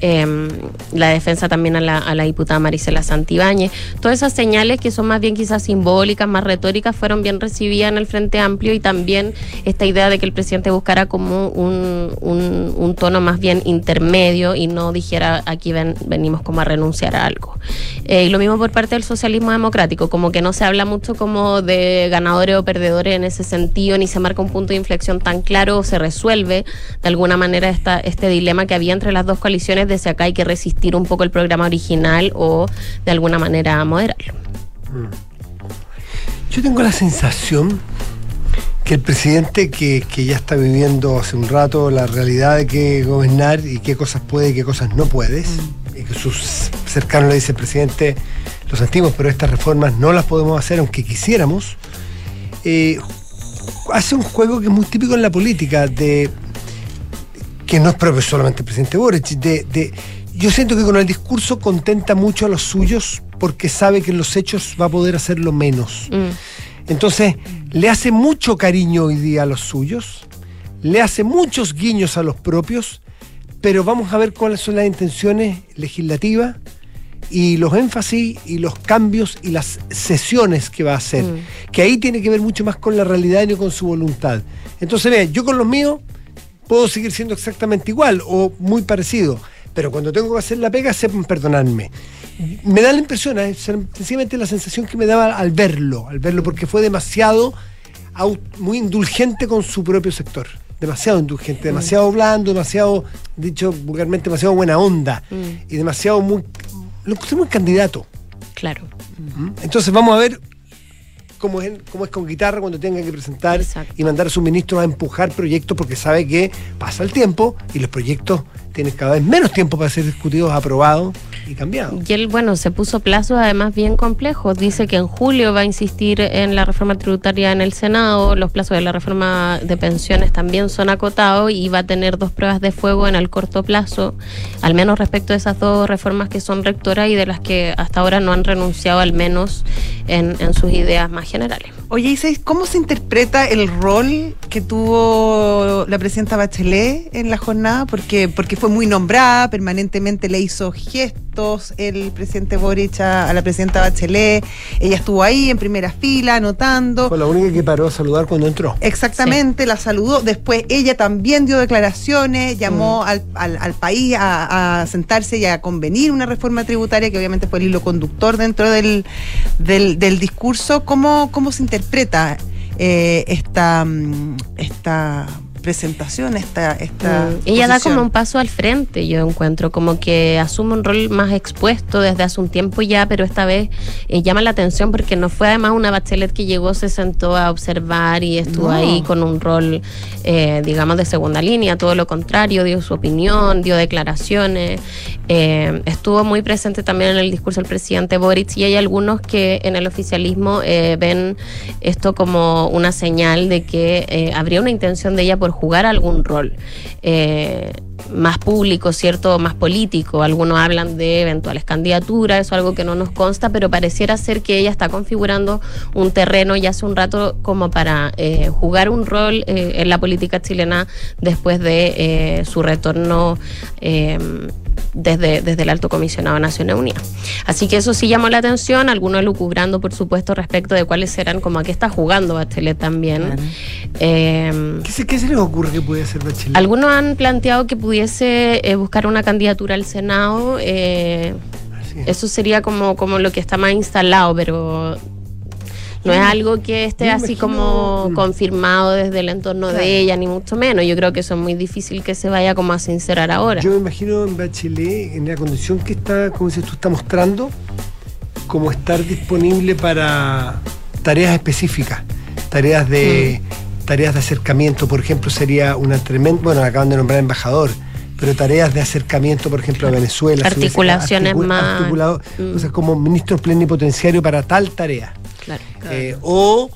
Em, la defensa también a la, diputada Marisela Santibáñez. Todas esas señales que son más bien quizás simbólicas, más retóricas, fueron bien recibidas en el Frente Amplio y también esta idea de que el presidente buscara como un, un- tono más bien intermedio y no dijera aquí ven- venimos como a renunciar a algo. Eh, y lo mismo por parte del socialismo democrático, como que no se habla mucho como de ganadores o perdedores en ese sentido, ni se marca un punto de inflexión tan claro o se resuelve de alguna manera esta, este dilema que había entre las dos coaliciones si acá hay que resistir un poco el programa original o de alguna manera moderarlo. Yo tengo la sensación que el presidente que, que ya está viviendo hace un rato la realidad de qué gobernar y qué cosas puede y qué cosas no puedes, y que sus cercanos le dicen, presidente, lo sentimos, pero estas reformas no las podemos hacer aunque quisiéramos, eh, hace un juego que es muy típico en la política, de que no es propio solamente el presidente Boric, de, de- yo siento que con el discurso contenta mucho a los suyos porque sabe que en los hechos va a poder hacerlo menos. Mm. Entonces, le hace mucho cariño hoy día a los suyos, le hace muchos guiños a los propios, pero vamos a ver cuáles son las intenciones legislativas y los énfasis y los cambios y las sesiones que va a hacer, Mm. que ahí tiene que ver mucho más con la realidad y no con su voluntad. Entonces, vean, yo con los míos puedo seguir siendo exactamente igual o muy parecido, pero cuando tengo que hacer la pega, sepan perdonarme. Me da la impresión, es sencillamente la sensación que me daba al verlo, al verlo, porque fue demasiado, muy indulgente con su propio sector. Demasiado indulgente, demasiado blando, demasiado, dicho vulgarmente, demasiado buena onda Mm. y demasiado muy. Lo encontré muy candidato. Claro. ¿Mm? Entonces vamos a ver cómo es, cómo es con guitarra cuando tenga que presentar Exacto. y mandar a sus ministros a empujar proyectos porque sabe que pasa el tiempo y los proyectos tienen cada vez menos tiempo para ser discutidos, aprobados y cambiado. Y él, bueno, se puso plazos además bien complejos. Dice que en julio va a insistir en la reforma tributaria en el Senado. Los plazos de la reforma de pensiones también son acotados y va a tener dos pruebas de fuego en el corto plazo, al menos respecto a esas dos reformas que son rectoras y de las que hasta ahora no han renunciado, al menos en, en sus ideas más generales. Oye, Isais, ¿cómo se interpreta el rol que tuvo la presidenta Bachelet en la jornada? Porque, porque fue muy nombrada, permanentemente le hizo gestos el presidente Boric a, a la presidenta Bachelet. Ella estuvo ahí en primera fila, anotando. Fue la única que paró a saludar cuando entró. Exactamente, la saludó. Después ella también dio declaraciones, llamó al, al- al país a, a sentarse y a convenir una reforma tributaria, que obviamente fue el hilo conductor dentro del, del, del discurso. ¿Cómo, ¿Cómo se interpreta eh, esta, mm, esta presentación, esta, esta Mm, Ella da como un paso al frente, yo encuentro, como que asume un rol más expuesto desde hace un tiempo ya, pero esta vez eh, llama la atención porque no fue además una bachelet que llegó, se sentó a observar y estuvo No. ahí con un rol, eh, digamos, de segunda línea, todo lo contrario, dio su opinión, dio declaraciones, eh, estuvo muy presente también en el discurso del presidente Boric y hay algunos que en el oficialismo eh, ven esto como una señal de que habría una intención de ella por jugar algún rol. Eh, más público, ¿cierto? Más político. Algunos hablan de eventuales candidaturas, eso es algo que no nos consta, pero pareciera ser que ella está configurando un terreno ya hace un rato como para eh, jugar un rol eh, en la política chilena después de eh, su retorno. eh, desde, desde el Alto Comisionado de Naciones Unidas. Así que eso sí llamó la atención, algunos lucubrando, por supuesto, respecto de cuáles serán, como a qué está jugando Bachelet también. Claro. Eh, ¿Qué se, qué se les ocurre que puede hacer Bachelet? algunos han planteado que pudiese eh, buscar una candidatura al Senado. eh, eso sería como, como lo que está más instalado, pero no es algo que esté así como Mm. confirmado desde el entorno Claro. de ella, ni mucho menos. Yo creo que eso es muy difícil que se vaya como a sincerar ahora. Yo me imagino en Bachelet, en la condición que está, como dices tú, está mostrando, como estar disponible para tareas específicas, tareas de tareas de acercamiento, por ejemplo, sería una tremenda, bueno, acaban de nombrar embajador, pero tareas de acercamiento, por ejemplo, a Venezuela. Articulaciones articula- más- articulado, Mm. o sea, como ministro plenipotenciario para tal tarea. Claro. Eh, o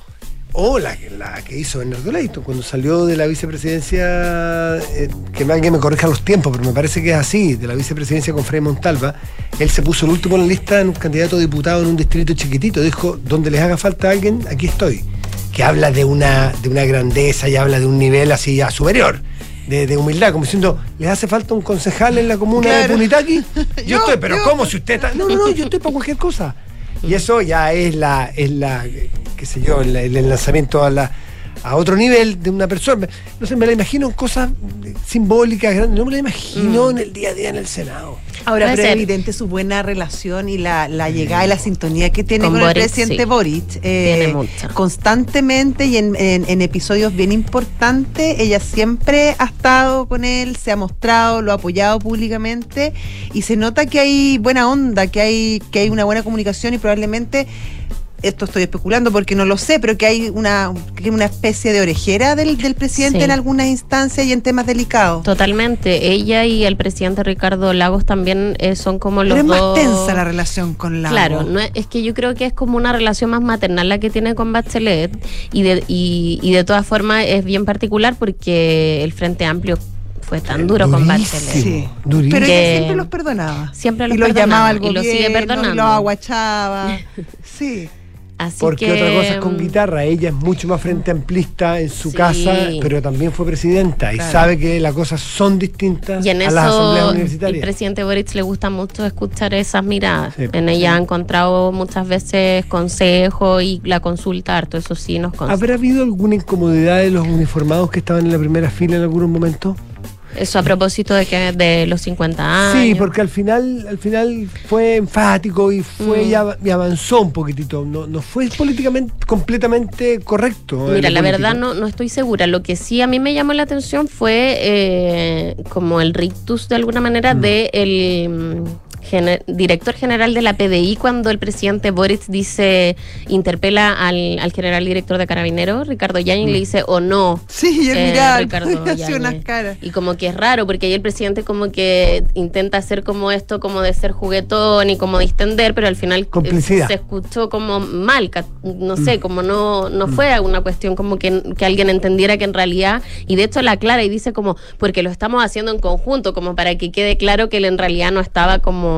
o la, la que hizo Bernardo Leito cuando salió de la vicepresidencia, eh, que alguien me corrija los tiempos, pero me parece que es así, de la vicepresidencia con Frei Montalva, él se puso el último en la lista en un candidato a diputado en un distrito chiquitito, dijo, donde les haga falta a alguien, aquí estoy, que habla de una, de una grandeza y habla de un nivel así ya superior. De, de humildad, como diciendo, ¿les hace falta un concejal en la comuna de. Punitaqui? Yo, Yo, estoy, pero yo. ¿cómo si usted está? No, no, no, yo estoy para cualquier cosa. Y eso ya es la, es la qué sé yo, el, el lanzamiento a la a otro nivel de una persona. No sé, me la imagino en cosas simbólicas grandes, no me la imagino en el día a día en el Senado. Ahora, Puede pero es evidente su buena relación y la, la llegada y la sintonía que tiene Con con, el presidente sí. Boric. eh, Tiene mucha. Constantemente y en, en- en episodios bien importantes, ella siempre ha estado con él, se ha mostrado, lo ha apoyado públicamente y se nota que hay buena onda, que hay, que hay una buena comunicación y probablemente esto estoy especulando porque no lo sé, pero que hay una, que una especie de orejera del, del presidente Sí. en algunas instancias y en temas delicados. Totalmente. Ella y el presidente Ricardo Lagos también eh, son como los Pero es más dos. tensa la relación con la Claro, no es, es que yo creo que es como una relación más maternal la que tiene con Bachelet y de, y, y de todas formas es bien particular porque el Frente Amplio fue tan duro con. Bachelet. Sí. Durísimo. Pero ella siempre los perdonaba. Siempre los y los perdonaba, llamaba al y los gobierno, sigue perdonando. y los aguachaba. Sí. Así Porque que, otra cosa es con mm, guitarra, ella es mucho más frente amplista en su Sí. casa, pero también fue presidenta y sabe que las cosas son distintas Y en a las asambleas universitarias. presidente Boric le gusta mucho escuchar esas miradas. Sí. En ella ha encontrado muchas veces consejo y la consulta harto, eso sí nos consta. ¿Habrá habido alguna incomodidad de los uniformados que estaban en la primera fila en algún momento? Eso a propósito de que de los 50 años. Sí, porque al final, al final fue enfático y fue Mm. y, av- y avanzó un poquitito. No, no fue políticamente completamente correcto. Mira, la político. verdad no, no estoy segura. Lo que sí a mí me llamó la atención fue eh, como el rictus de alguna manera Mm. de el mm, director general de la PDI cuando el presidente Boric dice, interpela al, al general director de Carabineros, Ricardo Yáñez, y le dice, o no. Sí, eh, Ricardo unas caras. Y como que es raro, porque ahí el presidente como que intenta hacer como esto, como de ser juguetón y como distender, pero al final eh, Complicidad. se escuchó como mal, no sé, Mm. como no, no fue una cuestión como que, que alguien entendiera que en realidad, y de hecho la aclara y dice como, porque lo estamos haciendo en conjunto, como para que quede claro que él en realidad no estaba como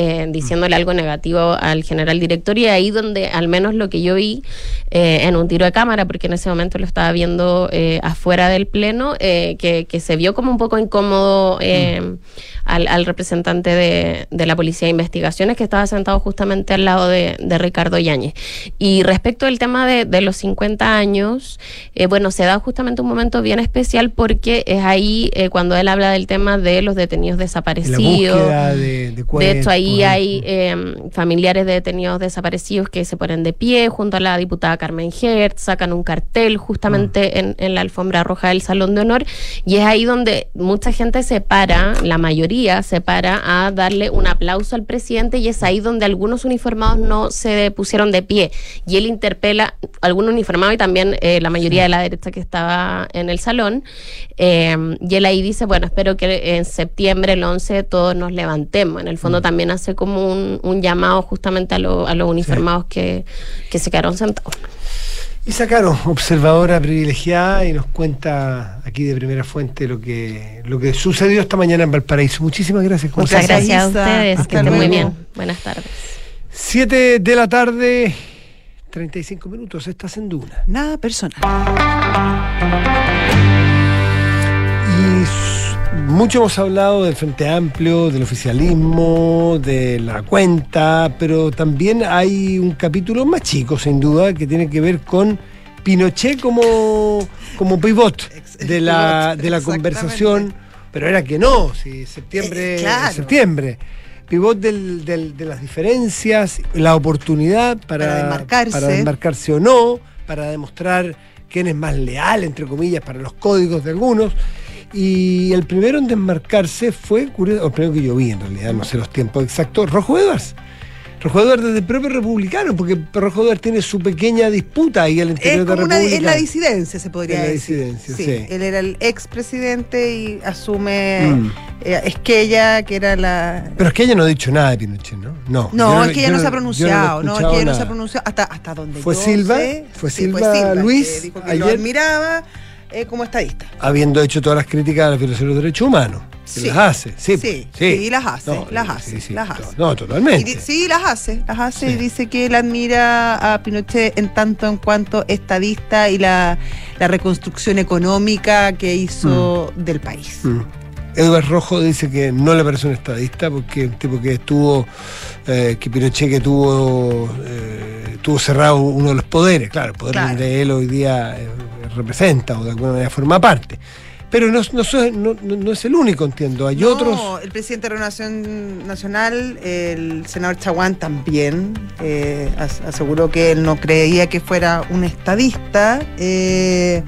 eh, diciéndole algo negativo al general director, y ahí donde al menos lo que yo vi eh, en un tiro de cámara, porque en ese momento lo estaba viendo eh, afuera del pleno, que, que se vio como un poco incómodo eh, al, al representante de, de la Policía de Investigaciones, que estaba sentado justamente al lado de, de Ricardo Yáñez. Y respecto al tema de, de los 50 años, bueno, se da justamente un momento bien especial porque es ahí cuando él habla del tema de los detenidos desaparecidos. de, de De hecho, ahí cuerpos, hay eh, familiares de detenidos desaparecidos que se ponen de pie junto a la diputada Carmen Hertz, sacan un cartel justamente en, en la alfombra roja del Salón de Honor, y es ahí donde mucha gente se para, la mayoría se para a darle un aplauso al presidente, y es ahí donde algunos uniformados no se pusieron de pie, y él interpela algún uniformado y también eh, la mayoría de la derecha que estaba en el salón, eh, y él ahí dice, bueno, espero que en septiembre, el 11, todos nos levantemos. En el fondo también hace como un, un llamado justamente a, lo- a los uniformados que, que se quedaron sentados. Y sacaron, observadora privilegiada, y nos cuenta aquí de primera fuente lo que, lo que sucedió esta mañana en Valparaíso. Muchísimas gracias. Muchas gracias a ustedes, Hasta que estén muy bien. Buenas tardes. Siete de la tarde, 35 minutos, estás en Duna. Nada personal. Mucho hemos hablado del Frente Amplio, del oficialismo, de la cuenta, pero también hay un capítulo más chico, sin duda, que tiene que ver con Pinochet como, como pivot de la, de la conversación, pero era que no, si septiembre, Eh, claro. septiembre. Pivot del- del- de las diferencias, la oportunidad para, Para desmarcarse. para desmarcarse o no, para demostrar quién es más leal, entre comillas, para los códigos de algunos. Y el primero en desmarcarse fue, curioso, o el primero que yo vi en realidad, no sé los tiempos exactos, Rojo Edwards. Rojo Edwards desde el propio republicano, porque Rojo Edwards tiene su pequeña disputa ahí al Es interior de una, República. es la disidencia, se podría Es la decir. disidencia, sí. Él era el expresidente y asume Mm. eh, Esquella, que era la. Pero es que ella no ha dicho nada de Pinochet, ¿no? No, No, es que ella no se ha pronunciado, no, es que ella no se ha pronunciado hasta, hasta donde Fue yo Silva, sé. fue Sí, Silva Luis, que dijo que lo ayer. admiraba eh, como estadista. Habiendo hecho todas las críticas a la violación de los derechos humanos. Que Sí. las hace, sí. Sí, sí, sí, las hace, No, las hace, sí, las hace. No, Y totalmente. di- sí, las hace, las hace y dice que él admira a Pinochet en tanto en cuanto estadista y la, la reconstrucción económica que hizo del país. Mm. Edward Rojo dice que no le parece un estadista porque un tipo que estuvo, eh, que Pinochet que tuvo, eh, tuvo cerrado uno de los poderes, claro, el poder Claro. donde él hoy día eh, representa o de alguna manera forma parte. Pero no, no, so- no- no- no es el único, entiendo. Hay No, otros. el presidente de Renovación Nacional, el senador Chaguán también eh, as- aseguró que él no creía que fuera un estadista. eh,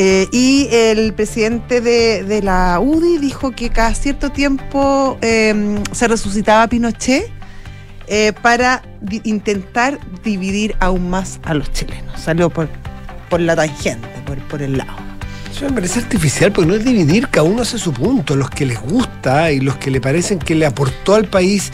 eh, y el presidente de, la UDI dijo que cada cierto tiempo eh, se resucitaba Pinochet eh, para intentar dividir aún más a los chilenos. Salió por, por la tangente, por, por el lado. Eso me parece artificial porque no es dividir, cada uno hace su punto. Los que les gusta y los que le parecen que le aportó al país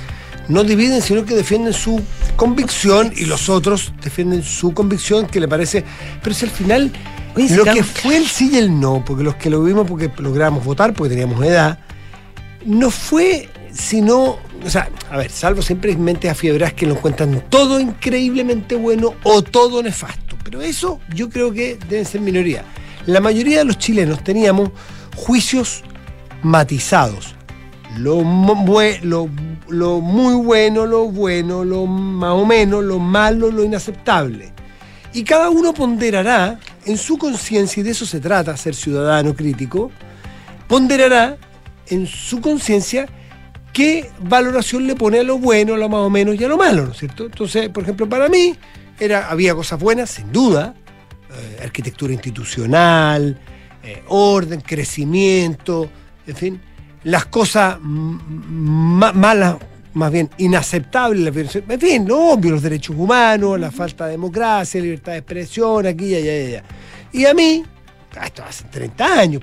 no dividen, sino que defienden su convicción y los otros defienden su convicción que le parece. Pero si al final Oye, si lo que fue el sí y el no, porque los que lo vimos porque logramos votar, porque teníamos edad, no fue sino, o sea, a ver, salvo siempre mentes afiebradas que lo encuentran todo increíblemente bueno o todo nefasto. Pero eso yo creo que deben ser minoría. La mayoría de los chilenos teníamos juicios matizados. Lo, lo muy bueno, lo bueno, lo más o menos, lo malo, lo inaceptable. Y cada uno ponderará en su conciencia, y de eso se trata, ser ciudadano crítico, ponderará en su conciencia qué valoración le pone a lo bueno, a lo más o menos y a lo malo, ¿no es cierto? Entonces, por ejemplo, para mí era, había cosas buenas, sin duda, eh, arquitectura institucional, eh, orden, crecimiento, en fin, las cosas ma- malas más bien inaceptable la violación, en fin, lo obvio, los derechos humanos, la falta de democracia, libertad de expresión, aquí y allá, y allá. Y a mí, esto hace 30 años,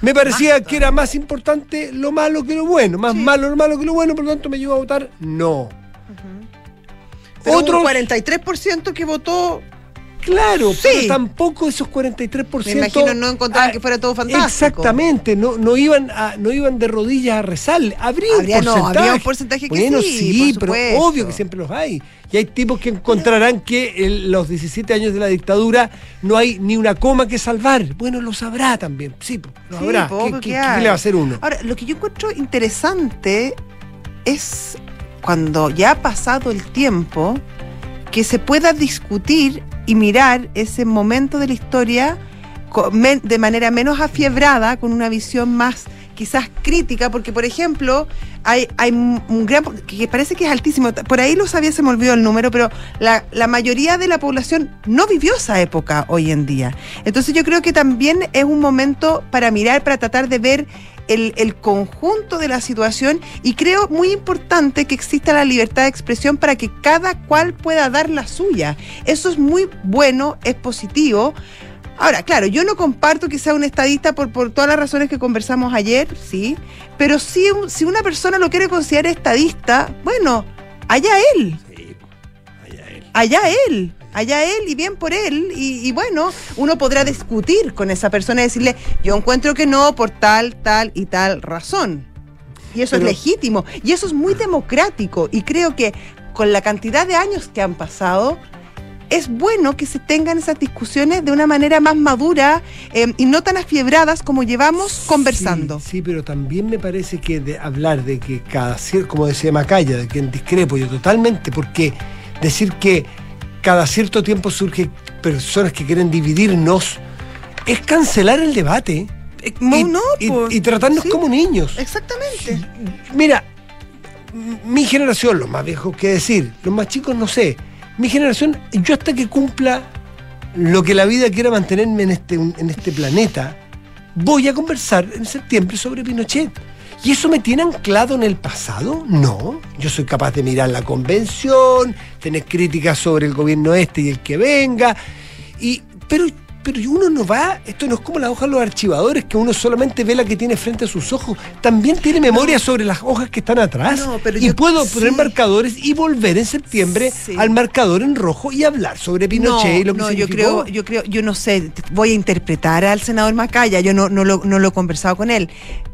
me parecía que era más importante lo malo que lo bueno, más malo lo malo que lo bueno, por lo tanto me llevó a votar no. Hubo Otros- un 43% que votó. Claro, Sí. pero tampoco esos 43%. Me imagino no encontraban ah, que fuera todo fantástico. Exactamente, no, no, iban a, no iban de rodillas a rezarle. Habría, Habría- un no, porcentaje. habría un porcentaje que bueno, sí, por pero obvio que siempre los hay. Y hay tipos que encontrarán que en los 17 años de la dictadura no hay ni una coma que salvar. Bueno, lo sabrá también. Sí, lo Sí, habrá. po, ¿Qué, le va a hacer uno? Ahora, lo que yo encuentro interesante es cuando ya ha pasado el tiempo, que se pueda discutir y mirar ese momento de la historia de manera menos afiebrada, con una visión más quizás crítica, porque por ejemplo, hay, hay un gran, que parece que es altísimo, por ahí lo sabía, se me olvidó el número, pero la, la mayoría de la población no vivió esa época hoy en día. Entonces yo creo que también es un momento para mirar, para tratar de ver el, el conjunto de la situación y creo muy importante que exista la libertad de expresión para que cada cual pueda dar la suya. Eso es muy bueno, es positivo. Ahora, claro, yo no comparto que sea un estadista por, por todas las razones que conversamos ayer, sí, pero si, si una persona lo quiere considerar estadista, bueno, allá él, allá él, allá él y bien por él. Y, y bueno, uno podrá discutir con esa persona y decirle, yo encuentro que no por tal, tal y tal razón. Y eso Pero- es legítimo. Y eso es muy democrático. Y creo que con la cantidad de años que han pasado, es bueno que se tengan esas discusiones de una manera más madura eh, y no tan afiebradas como llevamos conversando. Sí, sí, pero también me parece que de hablar de que cada como decía Macaya, de que discrepo yo totalmente, porque decir que cada cierto tiempo surgen personas que quieren dividirnos es cancelar el debate Eh, no, y, no, y- pues, y tratarnos sí, como niños. Exactamente. Mira, mi generación, los más viejos que decir, los más chicos no sé. Mi generación, yo hasta que cumpla lo que la vida quiera mantenerme en este, en este planeta, voy a conversar en septiembre sobre Pinochet. ¿Y eso me tiene anclado en el pasado? No. Yo soy capaz de mirar la convención, tener críticas sobre el gobierno este y el que venga. Y, pero, pero uno no va, esto no es como las hojas de los archivadores, que uno solamente ve la que tiene frente a sus ojos. También tiene memoria sobre las hojas que están atrás. No, pero y yo- puedo poner marcadores y volver en septiembre Sí. al marcador en rojo y hablar sobre Pinochet y lo que no, yo creo, yo creo, yo no sé, voy a interpretar al senador Macaya, yo no, no, lo, no lo he conversado con él,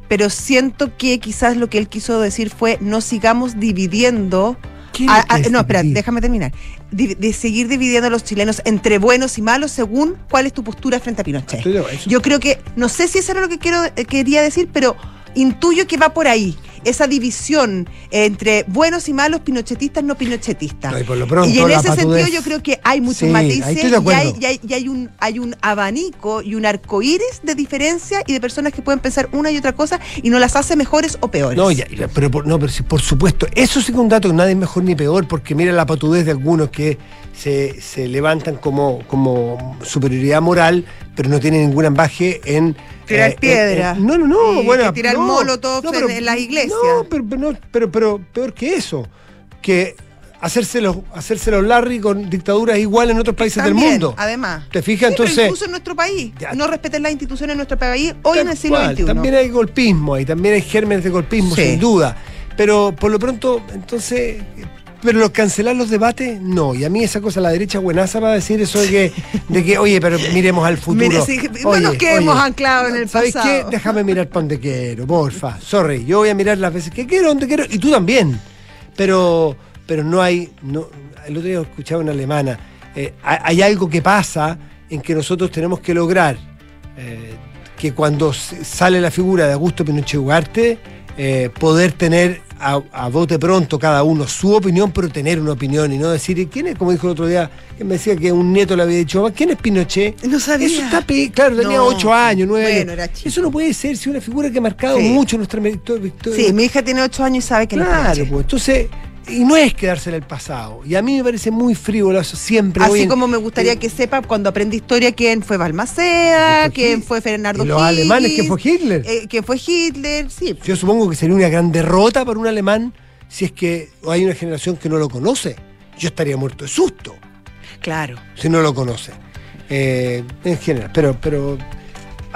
pero siento que quizás lo que él quiso decir fue no sigamos dividiendo. ¿Qué es a- a- es no, espera, déjame terminar. Di- De, seguir dividiendo a los chilenos entre buenos y malos según cuál es tu postura frente a Pinochet. De. Yo creo que, no sé si eso era lo que quiero, eh, quería decir, pero intuyo que va por ahí. Esa división entre buenos y malos, pinochetistas, no pinochetistas. No, y por lo pronto, y en ese sentido yo creo que hay muchos Sí, matices y, hay, y hay- y hay un, hay un abanico y un arco iris de diferencia y de personas que pueden pensar una y otra cosa y no las hace mejores o peores. No, ya, pero, por, no, pero sí, por supuesto, eso sí que es un dato que nadie es mejor ni peor, porque mira la patudez de algunos que se, se levantan como, como superioridad moral, pero no tienen ningún ambaje en... Tirar eh, piedra. en- en- no, no, no, bueno. tirar no, en- en las iglesias. No, pero, pero, no, pero, pero peor que eso, que hacérselos, hacérselos Larry con dictaduras igual en otros países También, del mundo. Además. ¿Te fijas? Sí, pero Entonces- incluso en nuestro país. Ya. No respeten las instituciones de nuestro país hoy en el siglo cual, XXI. También hay golpismo ahí, también hay gérmenes de golpismo, Sí. sin duda. Pero por lo pronto, entonces, pero los cancelar los debates, no. Y a mí esa cosa, la derecha buenaza va a decir eso de que, de que oye, pero miremos al futuro. Mira, sí, no nos quedemos anclados en el ¿Sabes pasado. qué? Déjame mirar para donde quiero, porfa. Sorry, yo voy a mirar las veces que quiero, donde quiero, y tú también. Pero, pero no hay. No, el otro día escuchaba una alemana. eh, hay, algo que pasa en que nosotros tenemos que lograr eh, que cuando sale la figura de Augusto Pinochet Ugarte, eh, poder tener a, a bote pronto cada uno su opinión, pero tener una opinión y no decir, ¿y ¿quién es? Como dijo el otro día, que me decía que un nieto le había dicho, "Mamá, ¿quién es Pinochet? No sabía. Eso está claro, tenía No. ocho años, nueve Bueno, años. era chico. Eso no puede ser, si una figura que ha marcado Sí. mucho nuestra victoria. Sí, mi hija tiene ocho años y sabe que no es Claro, pues entonces, y no es quedarse en el pasado. Y a mí me parece muy frívolo eso siempre. Así voy en- como me gustaría que sepa cuando aprende historia quién fue Balmaceda, quién fue Fernando los alemanes, Higgins, quién fue Hitler. eh, quién fue Hitler, sí. Yo supongo que sería una gran derrota para un alemán si es que hay una generación que no lo conoce. Yo estaría muerto de susto Claro. si no lo conoce. Eh, en general, pero, pero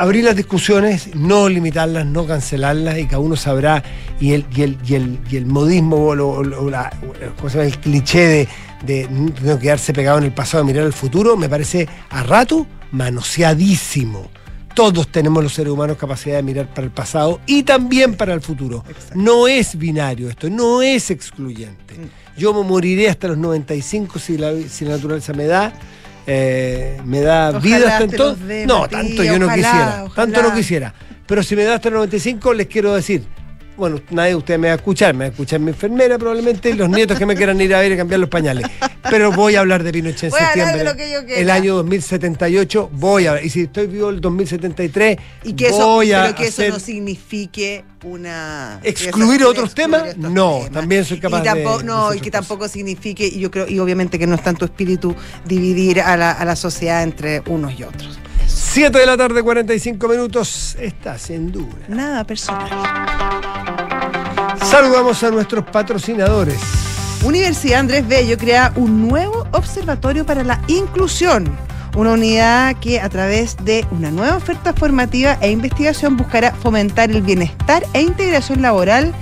abrir las discusiones, no limitarlas, no cancelarlas y cada uno sabrá y el, y el, y el, y el modismo o, lo- o el cliché de, de no quedarse pegado en el pasado mirar al futuro me parece a rato manoseadísimo. Todos tenemos los seres humanos capacidad de mirar para el pasado y también para el futuro. Exacto. No es binario esto, no es excluyente. Yo me moriré hasta los 95 si la, si la naturaleza me da. Eh, me da Ojalá vida hasta entonces. No, tanto yo no ojalá, quisiera. Tanto no quisiera. Pero si me da hasta el 95, les quiero decir. Bueno, nadie de ustedes me va a escuchar, me va a escuchar mi enfermera probablemente y los nietos que me quieran ir a ver y cambiar los pañales. Pero voy a hablar de Pinochet en Voy hablar septiembre. lo que yo el año 2078 voy a Y si estoy vivo el 2073, Y que eso, voy a pero que eso hacer- no signifique una ¿Excluir eso- otros temas? No, también soy capaz y tampoco, de- no y que tampoco signifique y yo creo y obviamente que no está en tu espíritu dividir a la, a la sociedad entre unos y otros 7 de la tarde, 45 minutos. Estás en duda. nada personal Saludamos a nuestros patrocinadores. Universidad Andrés Bello crea un nuevo observatorio para la inclusión, una unidad que a través de una nueva oferta formativa e investigación buscará fomentar el bienestar e integración laboral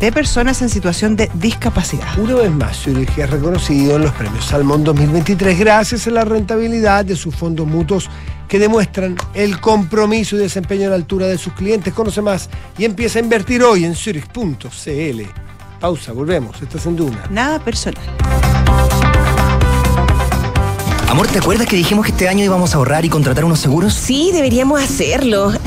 de personas en situación de discapacidad. Una vez más, Zurich es reconocido en los premios Salmón 2023 gracias a la rentabilidad de sus fondos mutuos que demuestran el compromiso y desempeño a la altura de sus clientes. Conoce más y empieza a invertir hoy en Zurich.cl. Pausa, volvemos. Estás en Duna. Nada personal. Amor, ¿te acuerdas que dijimos que este año íbamos a ahorrar y contratar unos seguros? Sí, deberíamos hacerlo.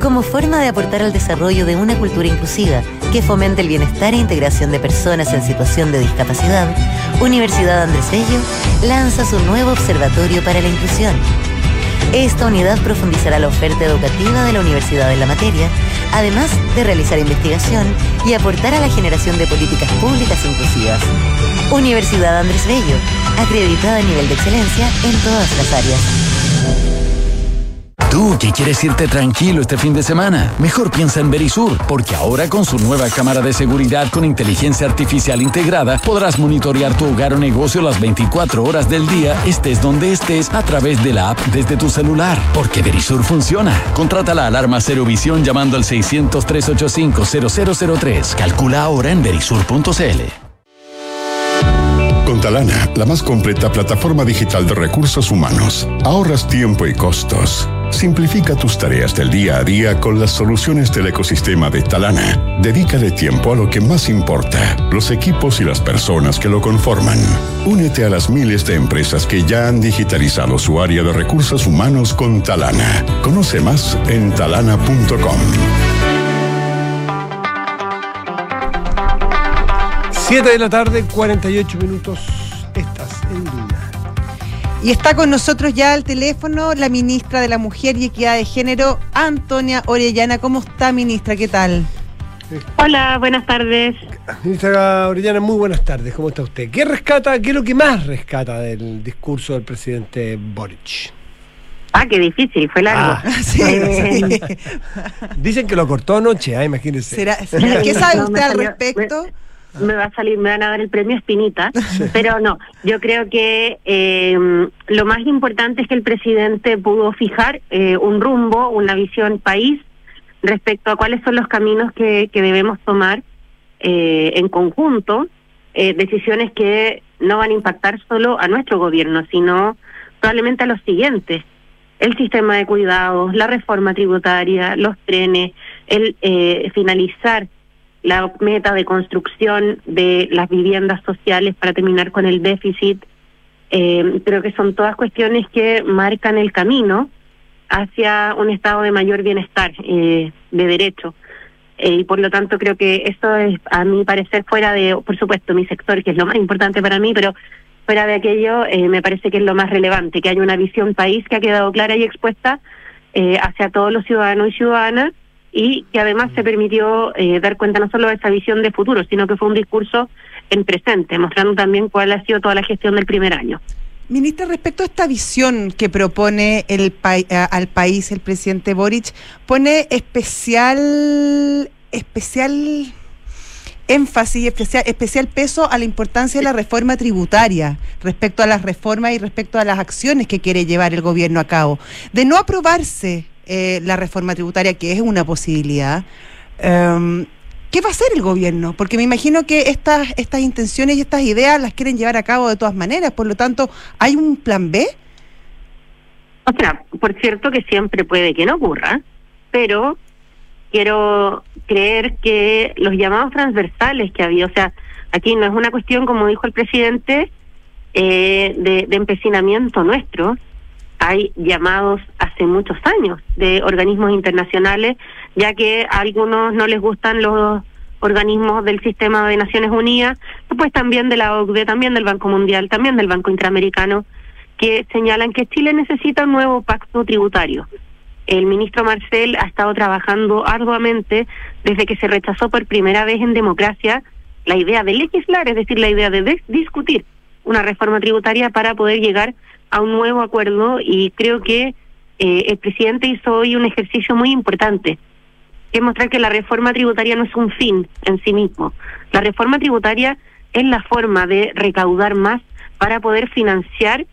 como forma de aportar al desarrollo de una cultura inclusiva que fomente el bienestar e integración de personas en situación de discapacidad, Universidad Andrés Bello lanza su nuevo Observatorio para la Inclusión. Esta unidad profundizará la oferta educativa de la universidad en la materia, además de realizar investigación y aportar a la generación de políticas públicas inclusivas. Universidad Andrés Bello, acreditada a nivel de excelencia en todas las áreas. Tú que quieres irte tranquilo este fin de semana, mejor piensa en Verisur, porque ahora con su nueva cámara de seguridad con inteligencia artificial integrada podrás monitorear tu hogar o negocio las 24 horas del día, estés donde estés, a través de la app desde tu celular. Porque Verisur funciona. Contrata la alarma Cero Visión llamando al 600-385-0003. Calcula ahora en verisur.cl. Con Talana, la más completa plataforma digital de recursos humanos, ahorras tiempo y costos. Simplifica tus tareas del día a día con las soluciones del ecosistema de Talana. Dedícale tiempo a lo que más importa, los equipos y las personas que lo conforman. Únete a las miles de empresas que ya han digitalizado su área de recursos humanos con Talana. Conoce más en talana.com. 7 de la tarde, 48 minutos. Estás en Duna. Y está con nosotros ya al teléfono la ministra de la Mujer y Equidad de Género, Antonia Orellana. ¿Cómo está, ministra? ¿Qué tal? Hola, buenas tardes. Ministra Orellana, muy buenas tardes. ¿Cómo está usted? ¿Qué rescata, qué es lo que más rescata del discurso del presidente Boric? Ah, qué difícil, fue largo. Ah, Sí, Eh, sí. Dicen que lo cortó anoche, ah, imagínense. ¿Será- será- ¿Qué sabe usted al salió- respecto? Me, me va a salir, me van a dar el premio Espinita, pero no, yo creo que eh, lo más importante es que el presidente pudo fijar eh, un rumbo, una visión país respecto a cuáles son los caminos que, que debemos tomar eh, en conjunto, eh, decisiones que no van a impactar solo a nuestro gobierno, sino probablemente a los siguientes. El sistema de cuidados, la reforma tributaria, los trenes, el eh, finalizar la meta de construcción de las viviendas sociales para terminar con el déficit. Eh, creo que son todas cuestiones que marcan el camino hacia un estado de mayor bienestar, eh, de derecho. Eh, y por lo tanto creo que eso es, a mi parecer, fuera de, por supuesto, mi sector, que es lo más importante para mí, pero fuera de aquello, eh, me parece que es lo más relevante, que haya una visión país que ha quedado clara y expuesta hacia todos los ciudadanos y ciudadanas y que además se permitió eh, dar cuenta no solo de esa visión de futuro, sino que fue un discurso en presente, mostrando también cuál ha sido toda la gestión del primer año. Ministra, respecto a esta visión que propone el al país el presidente Boric, pone especial especial énfasis, especial, especial peso a la importancia de la reforma tributaria respecto a las reformas y respecto a las acciones que quiere llevar el gobierno a cabo. De no aprobarse eh, la reforma tributaria, que es una posibilidad, em, ¿qué va a hacer el gobierno? Porque me imagino que estas, estas intenciones y estas ideas las quieren llevar a cabo de todas maneras, por lo tanto, ¿hay un plan B? O sea, por cierto que siempre puede que no ocurra, pero quiero creer que los llamados transversales que había, o sea, aquí no es una cuestión, como dijo el presidente, eh, de, de empecinamiento nuestro, hay llamados hace muchos años de organismos internacionales, ya que a algunos no les gustan los organismos del sistema de Naciones Unidas, pues también de la OCDE, también del Banco Mundial, también del Banco Interamericano, que señalan que Chile necesita un nuevo pacto tributario. El ministro Marcel ha estado trabajando arduamente desde que se rechazó por primera vez en democracia la idea de legislar, es decir, la idea de discutir una reforma tributaria para poder llegar a un nuevo acuerdo y creo que eh, el presidente hizo hoy un ejercicio muy importante, que es mostrar que la reforma tributaria no es un fin en sí mismo. La reforma tributaria es la forma de recaudar más para poder financiar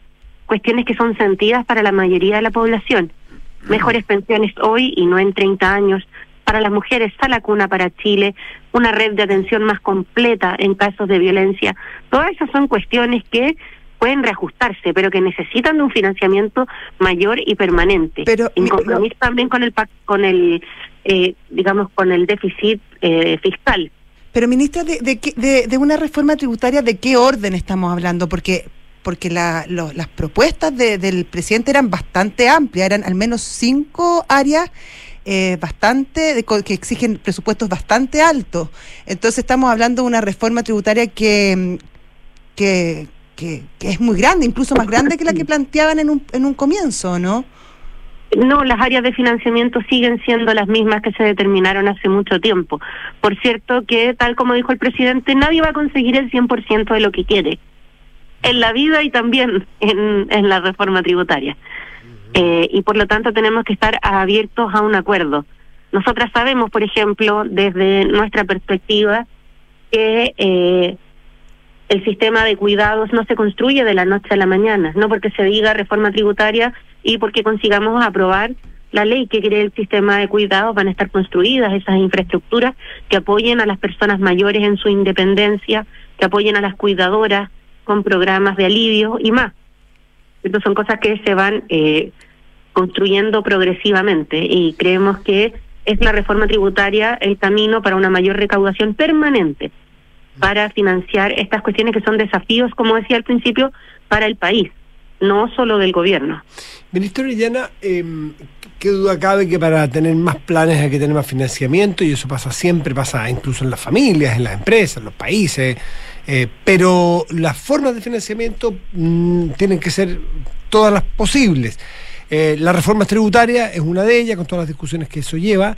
cuestiones que son sentidas para la mayoría de la población. Mejores pensiones hoy y no en 30 años. Para las mujeres, la cuna para Chile, una red de atención más completa en casos de violencia. Todas esas son cuestiones que pueden reajustarse, pero que necesitan de un financiamiento mayor y permanente. Pero, en compromiso también con el con el eh, digamos con el déficit eh, fiscal. Pero ministra, de, de, de, una reforma tributaria, ¿de qué orden estamos hablando? Porque porque la, las propuestas del presidente eran bastante amplias, eran al menos cinco áreas eh, bastante que exigen presupuestos bastante altos. Entonces estamos hablando de una reforma tributaria que, que, que, es muy grande, incluso más grande que la que planteaban en un, en un comienzo, ¿no? No, las áreas de financiamiento siguen siendo las mismas que se determinaron hace mucho tiempo. Por cierto que, tal como dijo el presidente, nadie va a conseguir el 100% de lo que quiere en la vida y también en, en la reforma tributaria. Eh, y por lo tanto tenemos que estar abiertos a un acuerdo. Nosotras sabemos, por ejemplo, desde nuestra perspectiva, que eh, el sistema de cuidados no se construye de la noche a la mañana, no porque se diga reforma tributaria y porque consigamos aprobar la ley que cree el sistema de cuidados, van a estar construidas esas infraestructuras que apoyen a las personas mayores en su independencia, que apoyen a las cuidadoras con programas de alivio y más. Estas son cosas que se van eh, construyendo progresivamente y creemos que es la reforma tributaria el camino para una mayor recaudación permanente para financiar estas cuestiones que son desafíos, como decía al principio, para el país, no solo del gobierno. Ministro Orellana, eh, qué duda cabe que para tener más planes hay que tener más financiamiento y eso pasa siempre, pasa incluso en las familias, en las empresas, en los países, eh, pero las formas de financiamiento mm, tienen que ser todas las posibles. Eh, la reforma tributaria es una de ellas, con todas las discusiones que eso lleva,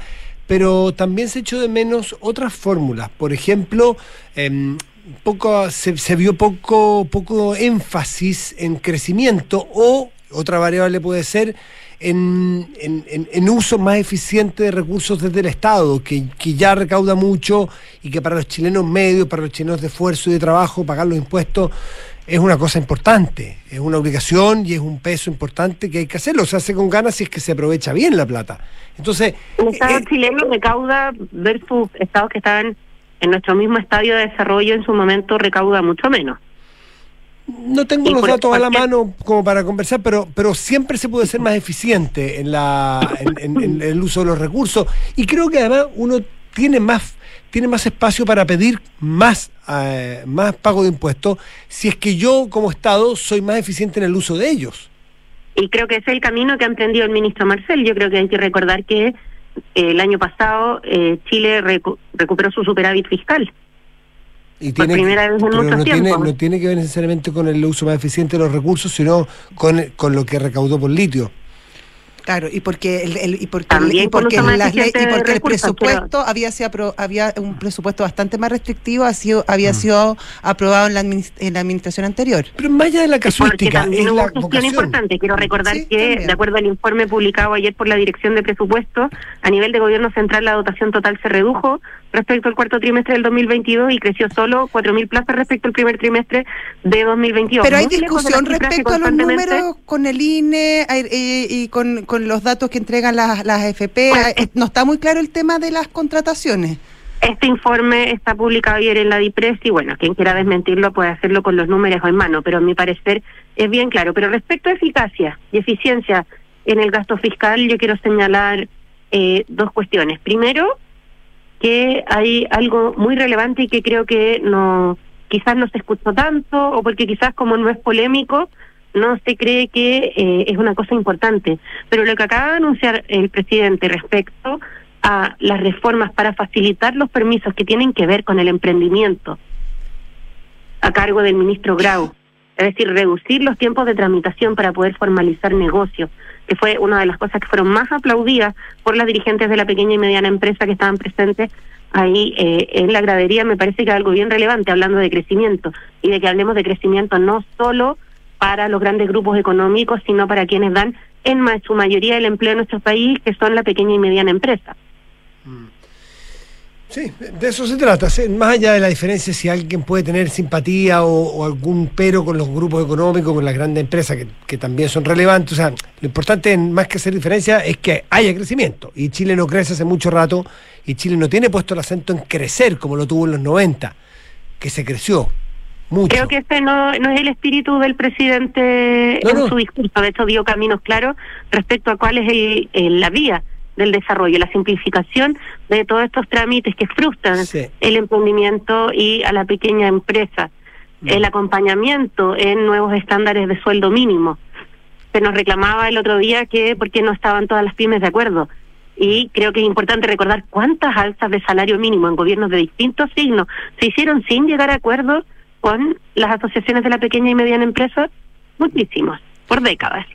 pero también se echó de menos otras fórmulas. Por ejemplo, em, poco, se, vio poco, poco énfasis en crecimiento o otra variable puede ser en, en, uso más eficiente de recursos desde el Estado, que, que, ya recauda mucho y que para los chilenos medios, para los chilenos de esfuerzo y de trabajo, pagar los impuestos es una cosa importante, es una obligación y es un peso importante que hay que hacerlo. Se hace con ganas si es que se aprovecha bien la plata. Entonces. El Estado eh, chileno recauda versus estados que estaban en nuestro mismo estadio de desarrollo en su momento recauda mucho menos. No tengo los datos a la mano como para conversar, pero, pero siempre se puede ser más eficiente en, la, en el uso de los recursos. Y creo que además uno tiene más tiene más espacio para pedir más, eh, más pago de impuestos si es que yo como Estado soy más eficiente en el uso de ellos. Y creo que ese es el camino que ha emprendido el ministro Marcel. Yo creo que hay que recordar que eh, el año pasado eh, Chile recuperó su superávit fiscal. Y por tiene, primera vez en mucho no tiene, tiempo. no tiene que ver necesariamente con el uso más eficiente de los recursos, sino con, con lo que recaudó por litio. Claro, y porque el, el- y porque, También y porque, las ley- y porque el presupuesto había sido había un presupuesto bastante más restrictivo ha sido, Mm. había sido aprobado en la, en la administración anterior. Pero más allá de la Porque casuística, también es la vocación. importante. Quiero recordar Sí, que, también. de acuerdo al informe publicado ayer por la Dirección de Presupuesto, a nivel de gobierno central la dotación total se redujo respecto al cuarto trimestre del 2022 y creció solo 4.000 plazas respecto al primer trimestre de 2022. Pero hay Muy discusión respecto a los números con el INE y con, con los datos que entregan las, las AFP. Pues, Eh, no está muy claro el tema de las contrataciones. Este informe está publicado ayer en la DIPRES y bueno, quien quiera desmentirlo puede hacerlo con los números en mano, pero a mi parecer es bien claro. Pero respecto a eficacia y eficiencia en el gasto fiscal, yo quiero señalar eh, dos cuestiones. Primero, que hay algo muy relevante y que creo que no quizás no se escuchó tanto o porque quizás como no es polémico no se cree que eh, es una cosa importante. Pero lo que acaba de anunciar el presidente respecto a las reformas para facilitar los permisos que tienen que ver con el emprendimiento a cargo del ministro Grau, es decir, reducir los tiempos de tramitación para poder formalizar negocios, que fue una de las cosas que fueron más aplaudidas por las dirigentes de la pequeña y mediana empresa que estaban presentes ahí eh, en la gradería, me parece que es algo bien relevante hablando de crecimiento y de que hablemos de crecimiento no solo para los grandes grupos económicos, sino para quienes dan en su mayoría el empleo en nuestro país, que son la pequeña y mediana empresa. Sí, de eso se trata. Más allá de la diferencia si alguien puede tener simpatía o, o algún pero con los grupos económicos, con las grandes empresas que, que también son relevantes. O sea, lo importante, más que hacer diferencia, es que haya crecimiento. Y Chile no crece hace mucho rato y Chile no tiene puesto el acento en crecer como lo tuvo en los 90, que se creció mucho. Creo que ese no, no es el espíritu del presidente No, en no. su discurso. De hecho, dio caminos claros respecto a cuál es el, el- la vía del desarrollo, la simplificación de todos estos trámites que frustran Sí. el emprendimiento y a la pequeña empresa, Mm. el acompañamiento en nuevos estándares de sueldo mínimo. Se nos reclamaba el otro día que por qué no estaban todas las pymes de acuerdo. Y creo que es importante recordar cuántas alzas de salario mínimo en gobiernos de distintos signos se hicieron sin llegar a acuerdos con las asociaciones de la pequeña y mediana empresa, muchísimos, por décadas.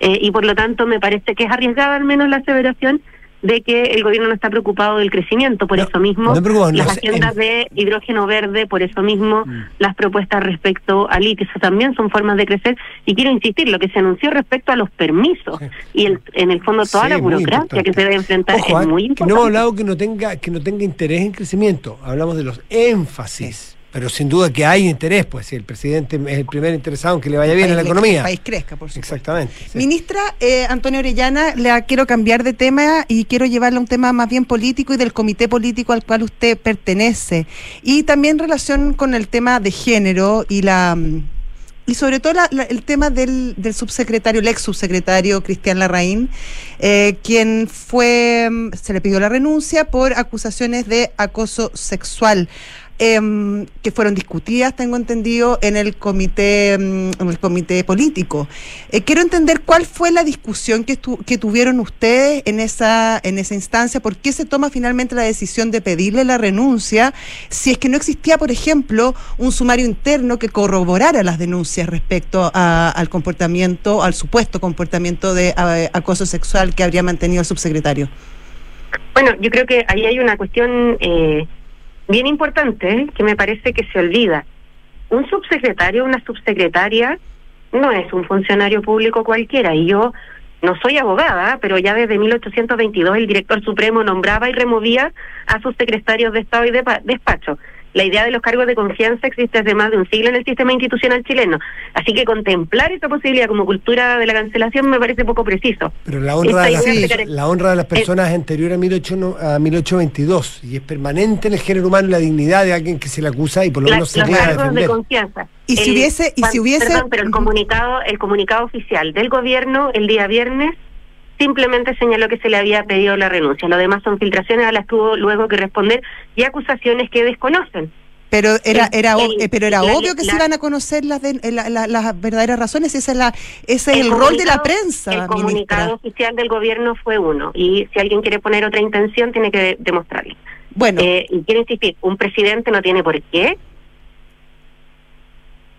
Eh, y por lo tanto me parece que es arriesgada al menos la aseveración de que el gobierno no está preocupado del crecimiento, por No, eso mismo no las en- agendas de hidrógeno verde, por eso mismo las propuestas respecto al litio, eso también son formas de crecer. Y quiero insistir, lo que se anunció respecto a los permisos y el, en el fondo toda Sí, la burocracia importante. que se debe enfrentar Ojo, es ah, muy que no importante. hemos hablado que no tenga que no tenga interés en crecimiento, hablamos de los énfasis, pero sin duda que hay interés, pues si el presidente es el primer interesado en que le vaya bien a la economía. El país crezca, por supuesto. Exactamente. sí. Ministra eh, Antonio Orellana, le quiero cambiar de tema y quiero llevarle a un tema más bien político y del comité político al cual usted pertenece. Y también en relación con el tema de género y la mm, y sobre todo la- la- el tema del, del subsecretario, el ex subsecretario Cristian Larraín, eh, quien fue, mm, se le pidió la renuncia por acusaciones de acoso sexual. Em, que fueron discutidas, tengo entendido, en el comité, mm, en el comité político. Eh, quiero entender cuál fue la discusión que, que tuvieron ustedes en esa, en esa instancia, por qué se toma finalmente la decisión de pedirle la renuncia, si es que no existía, por ejemplo, un sumario interno que corroborara las denuncias respecto a- al comportamiento, al supuesto comportamiento de eh, acoso sexual que habría mantenido el subsecretario. Bueno, yo creo que ahí hay una cuestión eh, bien importante que me parece que se olvida. Un subsecretario, una subsecretaria, no es un funcionario público cualquiera. Y yo no soy abogada, pero ya desde 1822 el director supremo nombraba y removía a sus secretarios de Estado y de pa- despacho. La idea de los cargos de confianza existe desde más de un siglo en el sistema institucional chileno. Así que contemplar esa posibilidad como cultura de la cancelación me parece poco preciso. Pero la honra, de las, la honra de las personas es anterior a, 18, no- a 1822 y es permanente en el género humano la dignidad de alguien que se le acusa y por lo La- menos se los cargos de confianza. Y si hubiese- y si hubiese- perdón, pero el comunicado, el comunicado oficial del gobierno el día viernes simplemente señaló que se le había pedido la renuncia. Lo demás son filtraciones a las tuvo luego que responder y acusaciones que desconocen. Pero era, era, el- eh, pero era la- obvio que se iban a conocer las, de- eh, la- la- las verdaderas razones, esa es la, ese es el, El rol de la prensa, El comunicado oficial del gobierno fue uno y si alguien quiere poner otra intención tiene que demostrarlo. Bueno, Eh, y quiero insistir, un presidente no tiene por qué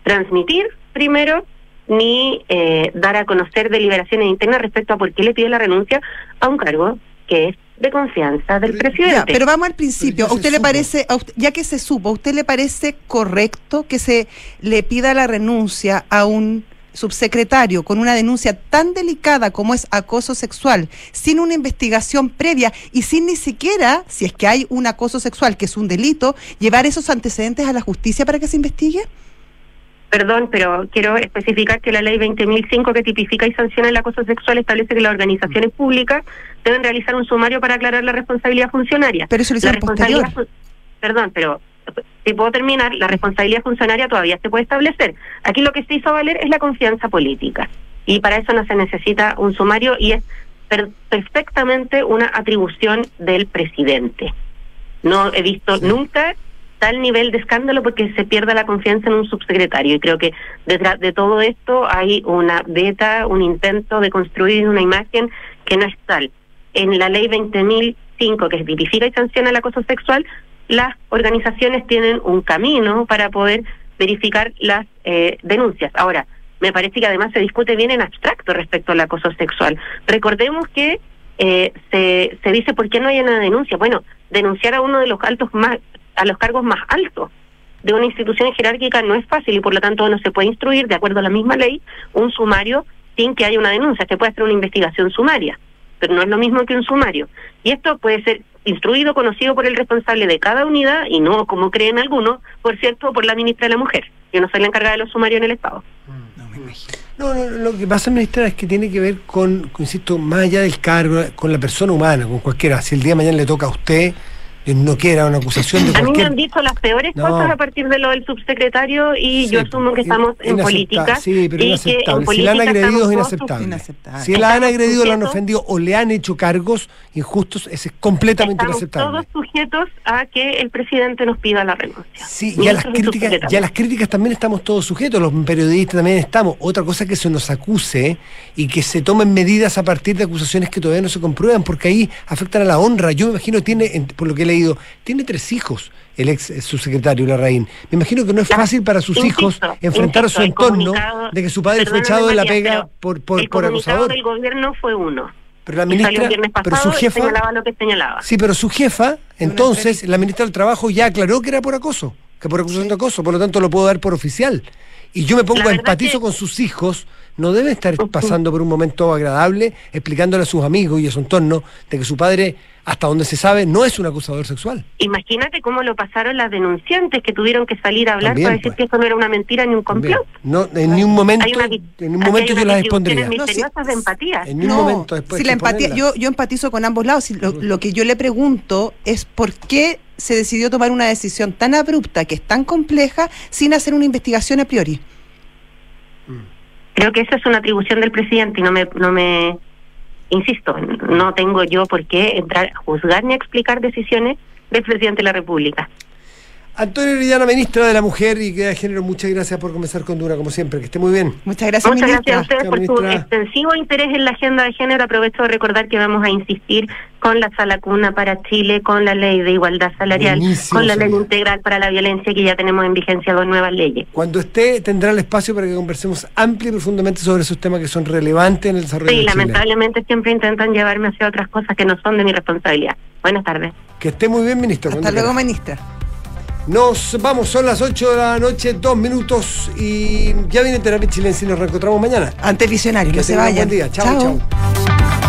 transmitir primero ni eh, dar a conocer deliberaciones internas respecto a por qué le pide la renuncia a un cargo que es de confianza del presidente. Ya, pero vamos al principio. ¿A usted le supo. parece, a usted- ya que se supo, ¿a usted le parece correcto que se le pida la renuncia a un subsecretario con una denuncia tan delicada como es acoso sexual, sin una investigación previa y sin ni siquiera, si es que hay un acoso sexual que es un delito, llevar esos antecedentes a la justicia para que se investigue? Perdón, pero quiero especificar que la ley 20.005 que tipifica y sanciona el acoso sexual establece que las organizaciones públicas deben realizar un sumario para aclarar la responsabilidad funcionaria. Pero eso lo hicieron posterior. Perdón, pero si puedo terminar, la responsabilidad funcionaria todavía se puede establecer. Aquí lo que se hizo valer es la confianza política. Y para eso no se necesita un sumario y es per- perfectamente una atribución del presidente. No he visto nunca tal nivel de escándalo porque se pierda la confianza en un subsecretario. Y creo que detrás de todo esto hay una beta, un intento de construir una imagen que no es tal. En la ley 20.005, que tipifica y sanciona el acoso sexual, las organizaciones tienen un camino para poder verificar las eh, denuncias. Ahora, me parece que además se discute bien en abstracto respecto al acoso sexual. Recordemos que eh, se, se dice por qué no hay una denuncia. Bueno, denunciar a uno de los altos más, a los cargos más altos de una institución jerárquica no es fácil y por lo tanto no se puede instruir, de acuerdo a la misma ley, un sumario sin que haya una denuncia. Se puede hacer una investigación sumaria, pero no es lo mismo que un sumario. Y esto puede ser instruido, conocido por el responsable de cada unidad y no, como creen algunos, por cierto, por la ministra de la Mujer. Yo no soy la encargada de los sumarios en el Estado. No, no, lo que pasa, ministra, es que tiene que ver con, insisto, más allá del cargo, con la persona humana, con cualquiera. Si el día de mañana le toca a usted, no quiera una acusación de A mí me cualquier... han dicho las peores No. cosas a partir de lo del subsecretario y Sí, yo asumo que estamos en política. Sí, pero y que inaceptable. en Si la han agredido es inaceptable. Inaceptable. Si la han agredido, la han ofendido o le han hecho cargos injustos, ese es completamente Estamos inaceptable. todos sujetos a que el presidente nos pida la renuncia. Sí, y a, las críticas, subsecretarios. y a las críticas también estamos todos sujetos, los periodistas también estamos. Otra cosa es que se nos acuse y que se tomen medidas a partir de acusaciones que todavía no se comprueban, porque ahí afectan a la honra. Yo me imagino, tiene, en- por lo que he leído, tiene tres hijos, el ex eh, subsecretario Larraín. Me imagino que no es fácil para sus insisto, hijos enfrentar insisto, su el entorno de que su padre fue echado de la pega por, por, el por comunicado acosador. del gobierno fue uno. Pero la ministra, el pero su jefa, señalaba lo que señalaba. Sí, pero su jefa, entonces, la ministra del Trabajo ya aclaró que era por acoso, que por acusación de acoso, por lo tanto lo puedo dar por oficial. Y yo me pongo, empatizo que- con sus hijos, no debe estar pasando por un momento agradable explicándole a sus amigos y a su entorno de que su padre, hasta donde se sabe, no es un acusador sexual. Imagínate cómo lo pasaron las denunciantes que tuvieron que salir a hablar También, para decir pues. que eso no era una mentira ni un complot. No, en ni un momento, Hay una en un momento yo las expondría. de empatía. En No, momento después. si la empatía, yo, yo empatizo con ambos lados. Si lo, lo que yo le pregunto es por qué se decidió tomar una decisión tan abrupta, que es tan compleja, sin hacer una investigación a priori. Creo que esa es una atribución del presidente y no me, no me, insisto, no tengo yo por qué entrar a juzgar ni a explicar decisiones del presidente de la República. Antonio Orellana, ministra de la Mujer y que de Género, muchas gracias por comenzar con Dura, como siempre. Que esté muy bien. Muchas gracias, Muchas ministra. gracias a ustedes Chao, por su ministra. extensivo interés en la agenda de género. Aprovecho de recordar que vamos a insistir con la sala cuna para Chile, con la ley de igualdad salarial, Buenísimo, con la ley integral para la violencia, que ya tenemos en vigencia dos nuevas leyes. Cuando esté, tendrá el espacio para que conversemos amplia y profundamente sobre esos temas que son relevantes en el desarrollo Sí, de Chile. lamentablemente siempre intentan llevarme hacia otras cosas que no son de mi responsabilidad. Buenas tardes. Que esté muy bien, ministro. Hasta luego, quiera. ministra. Nos vamos, son las 8 de la noche, dos minutos y ya viene Terapia Chilense y nos reencontramos mañana. Ante visionario, Que no se vayan. buen día. chao. chao.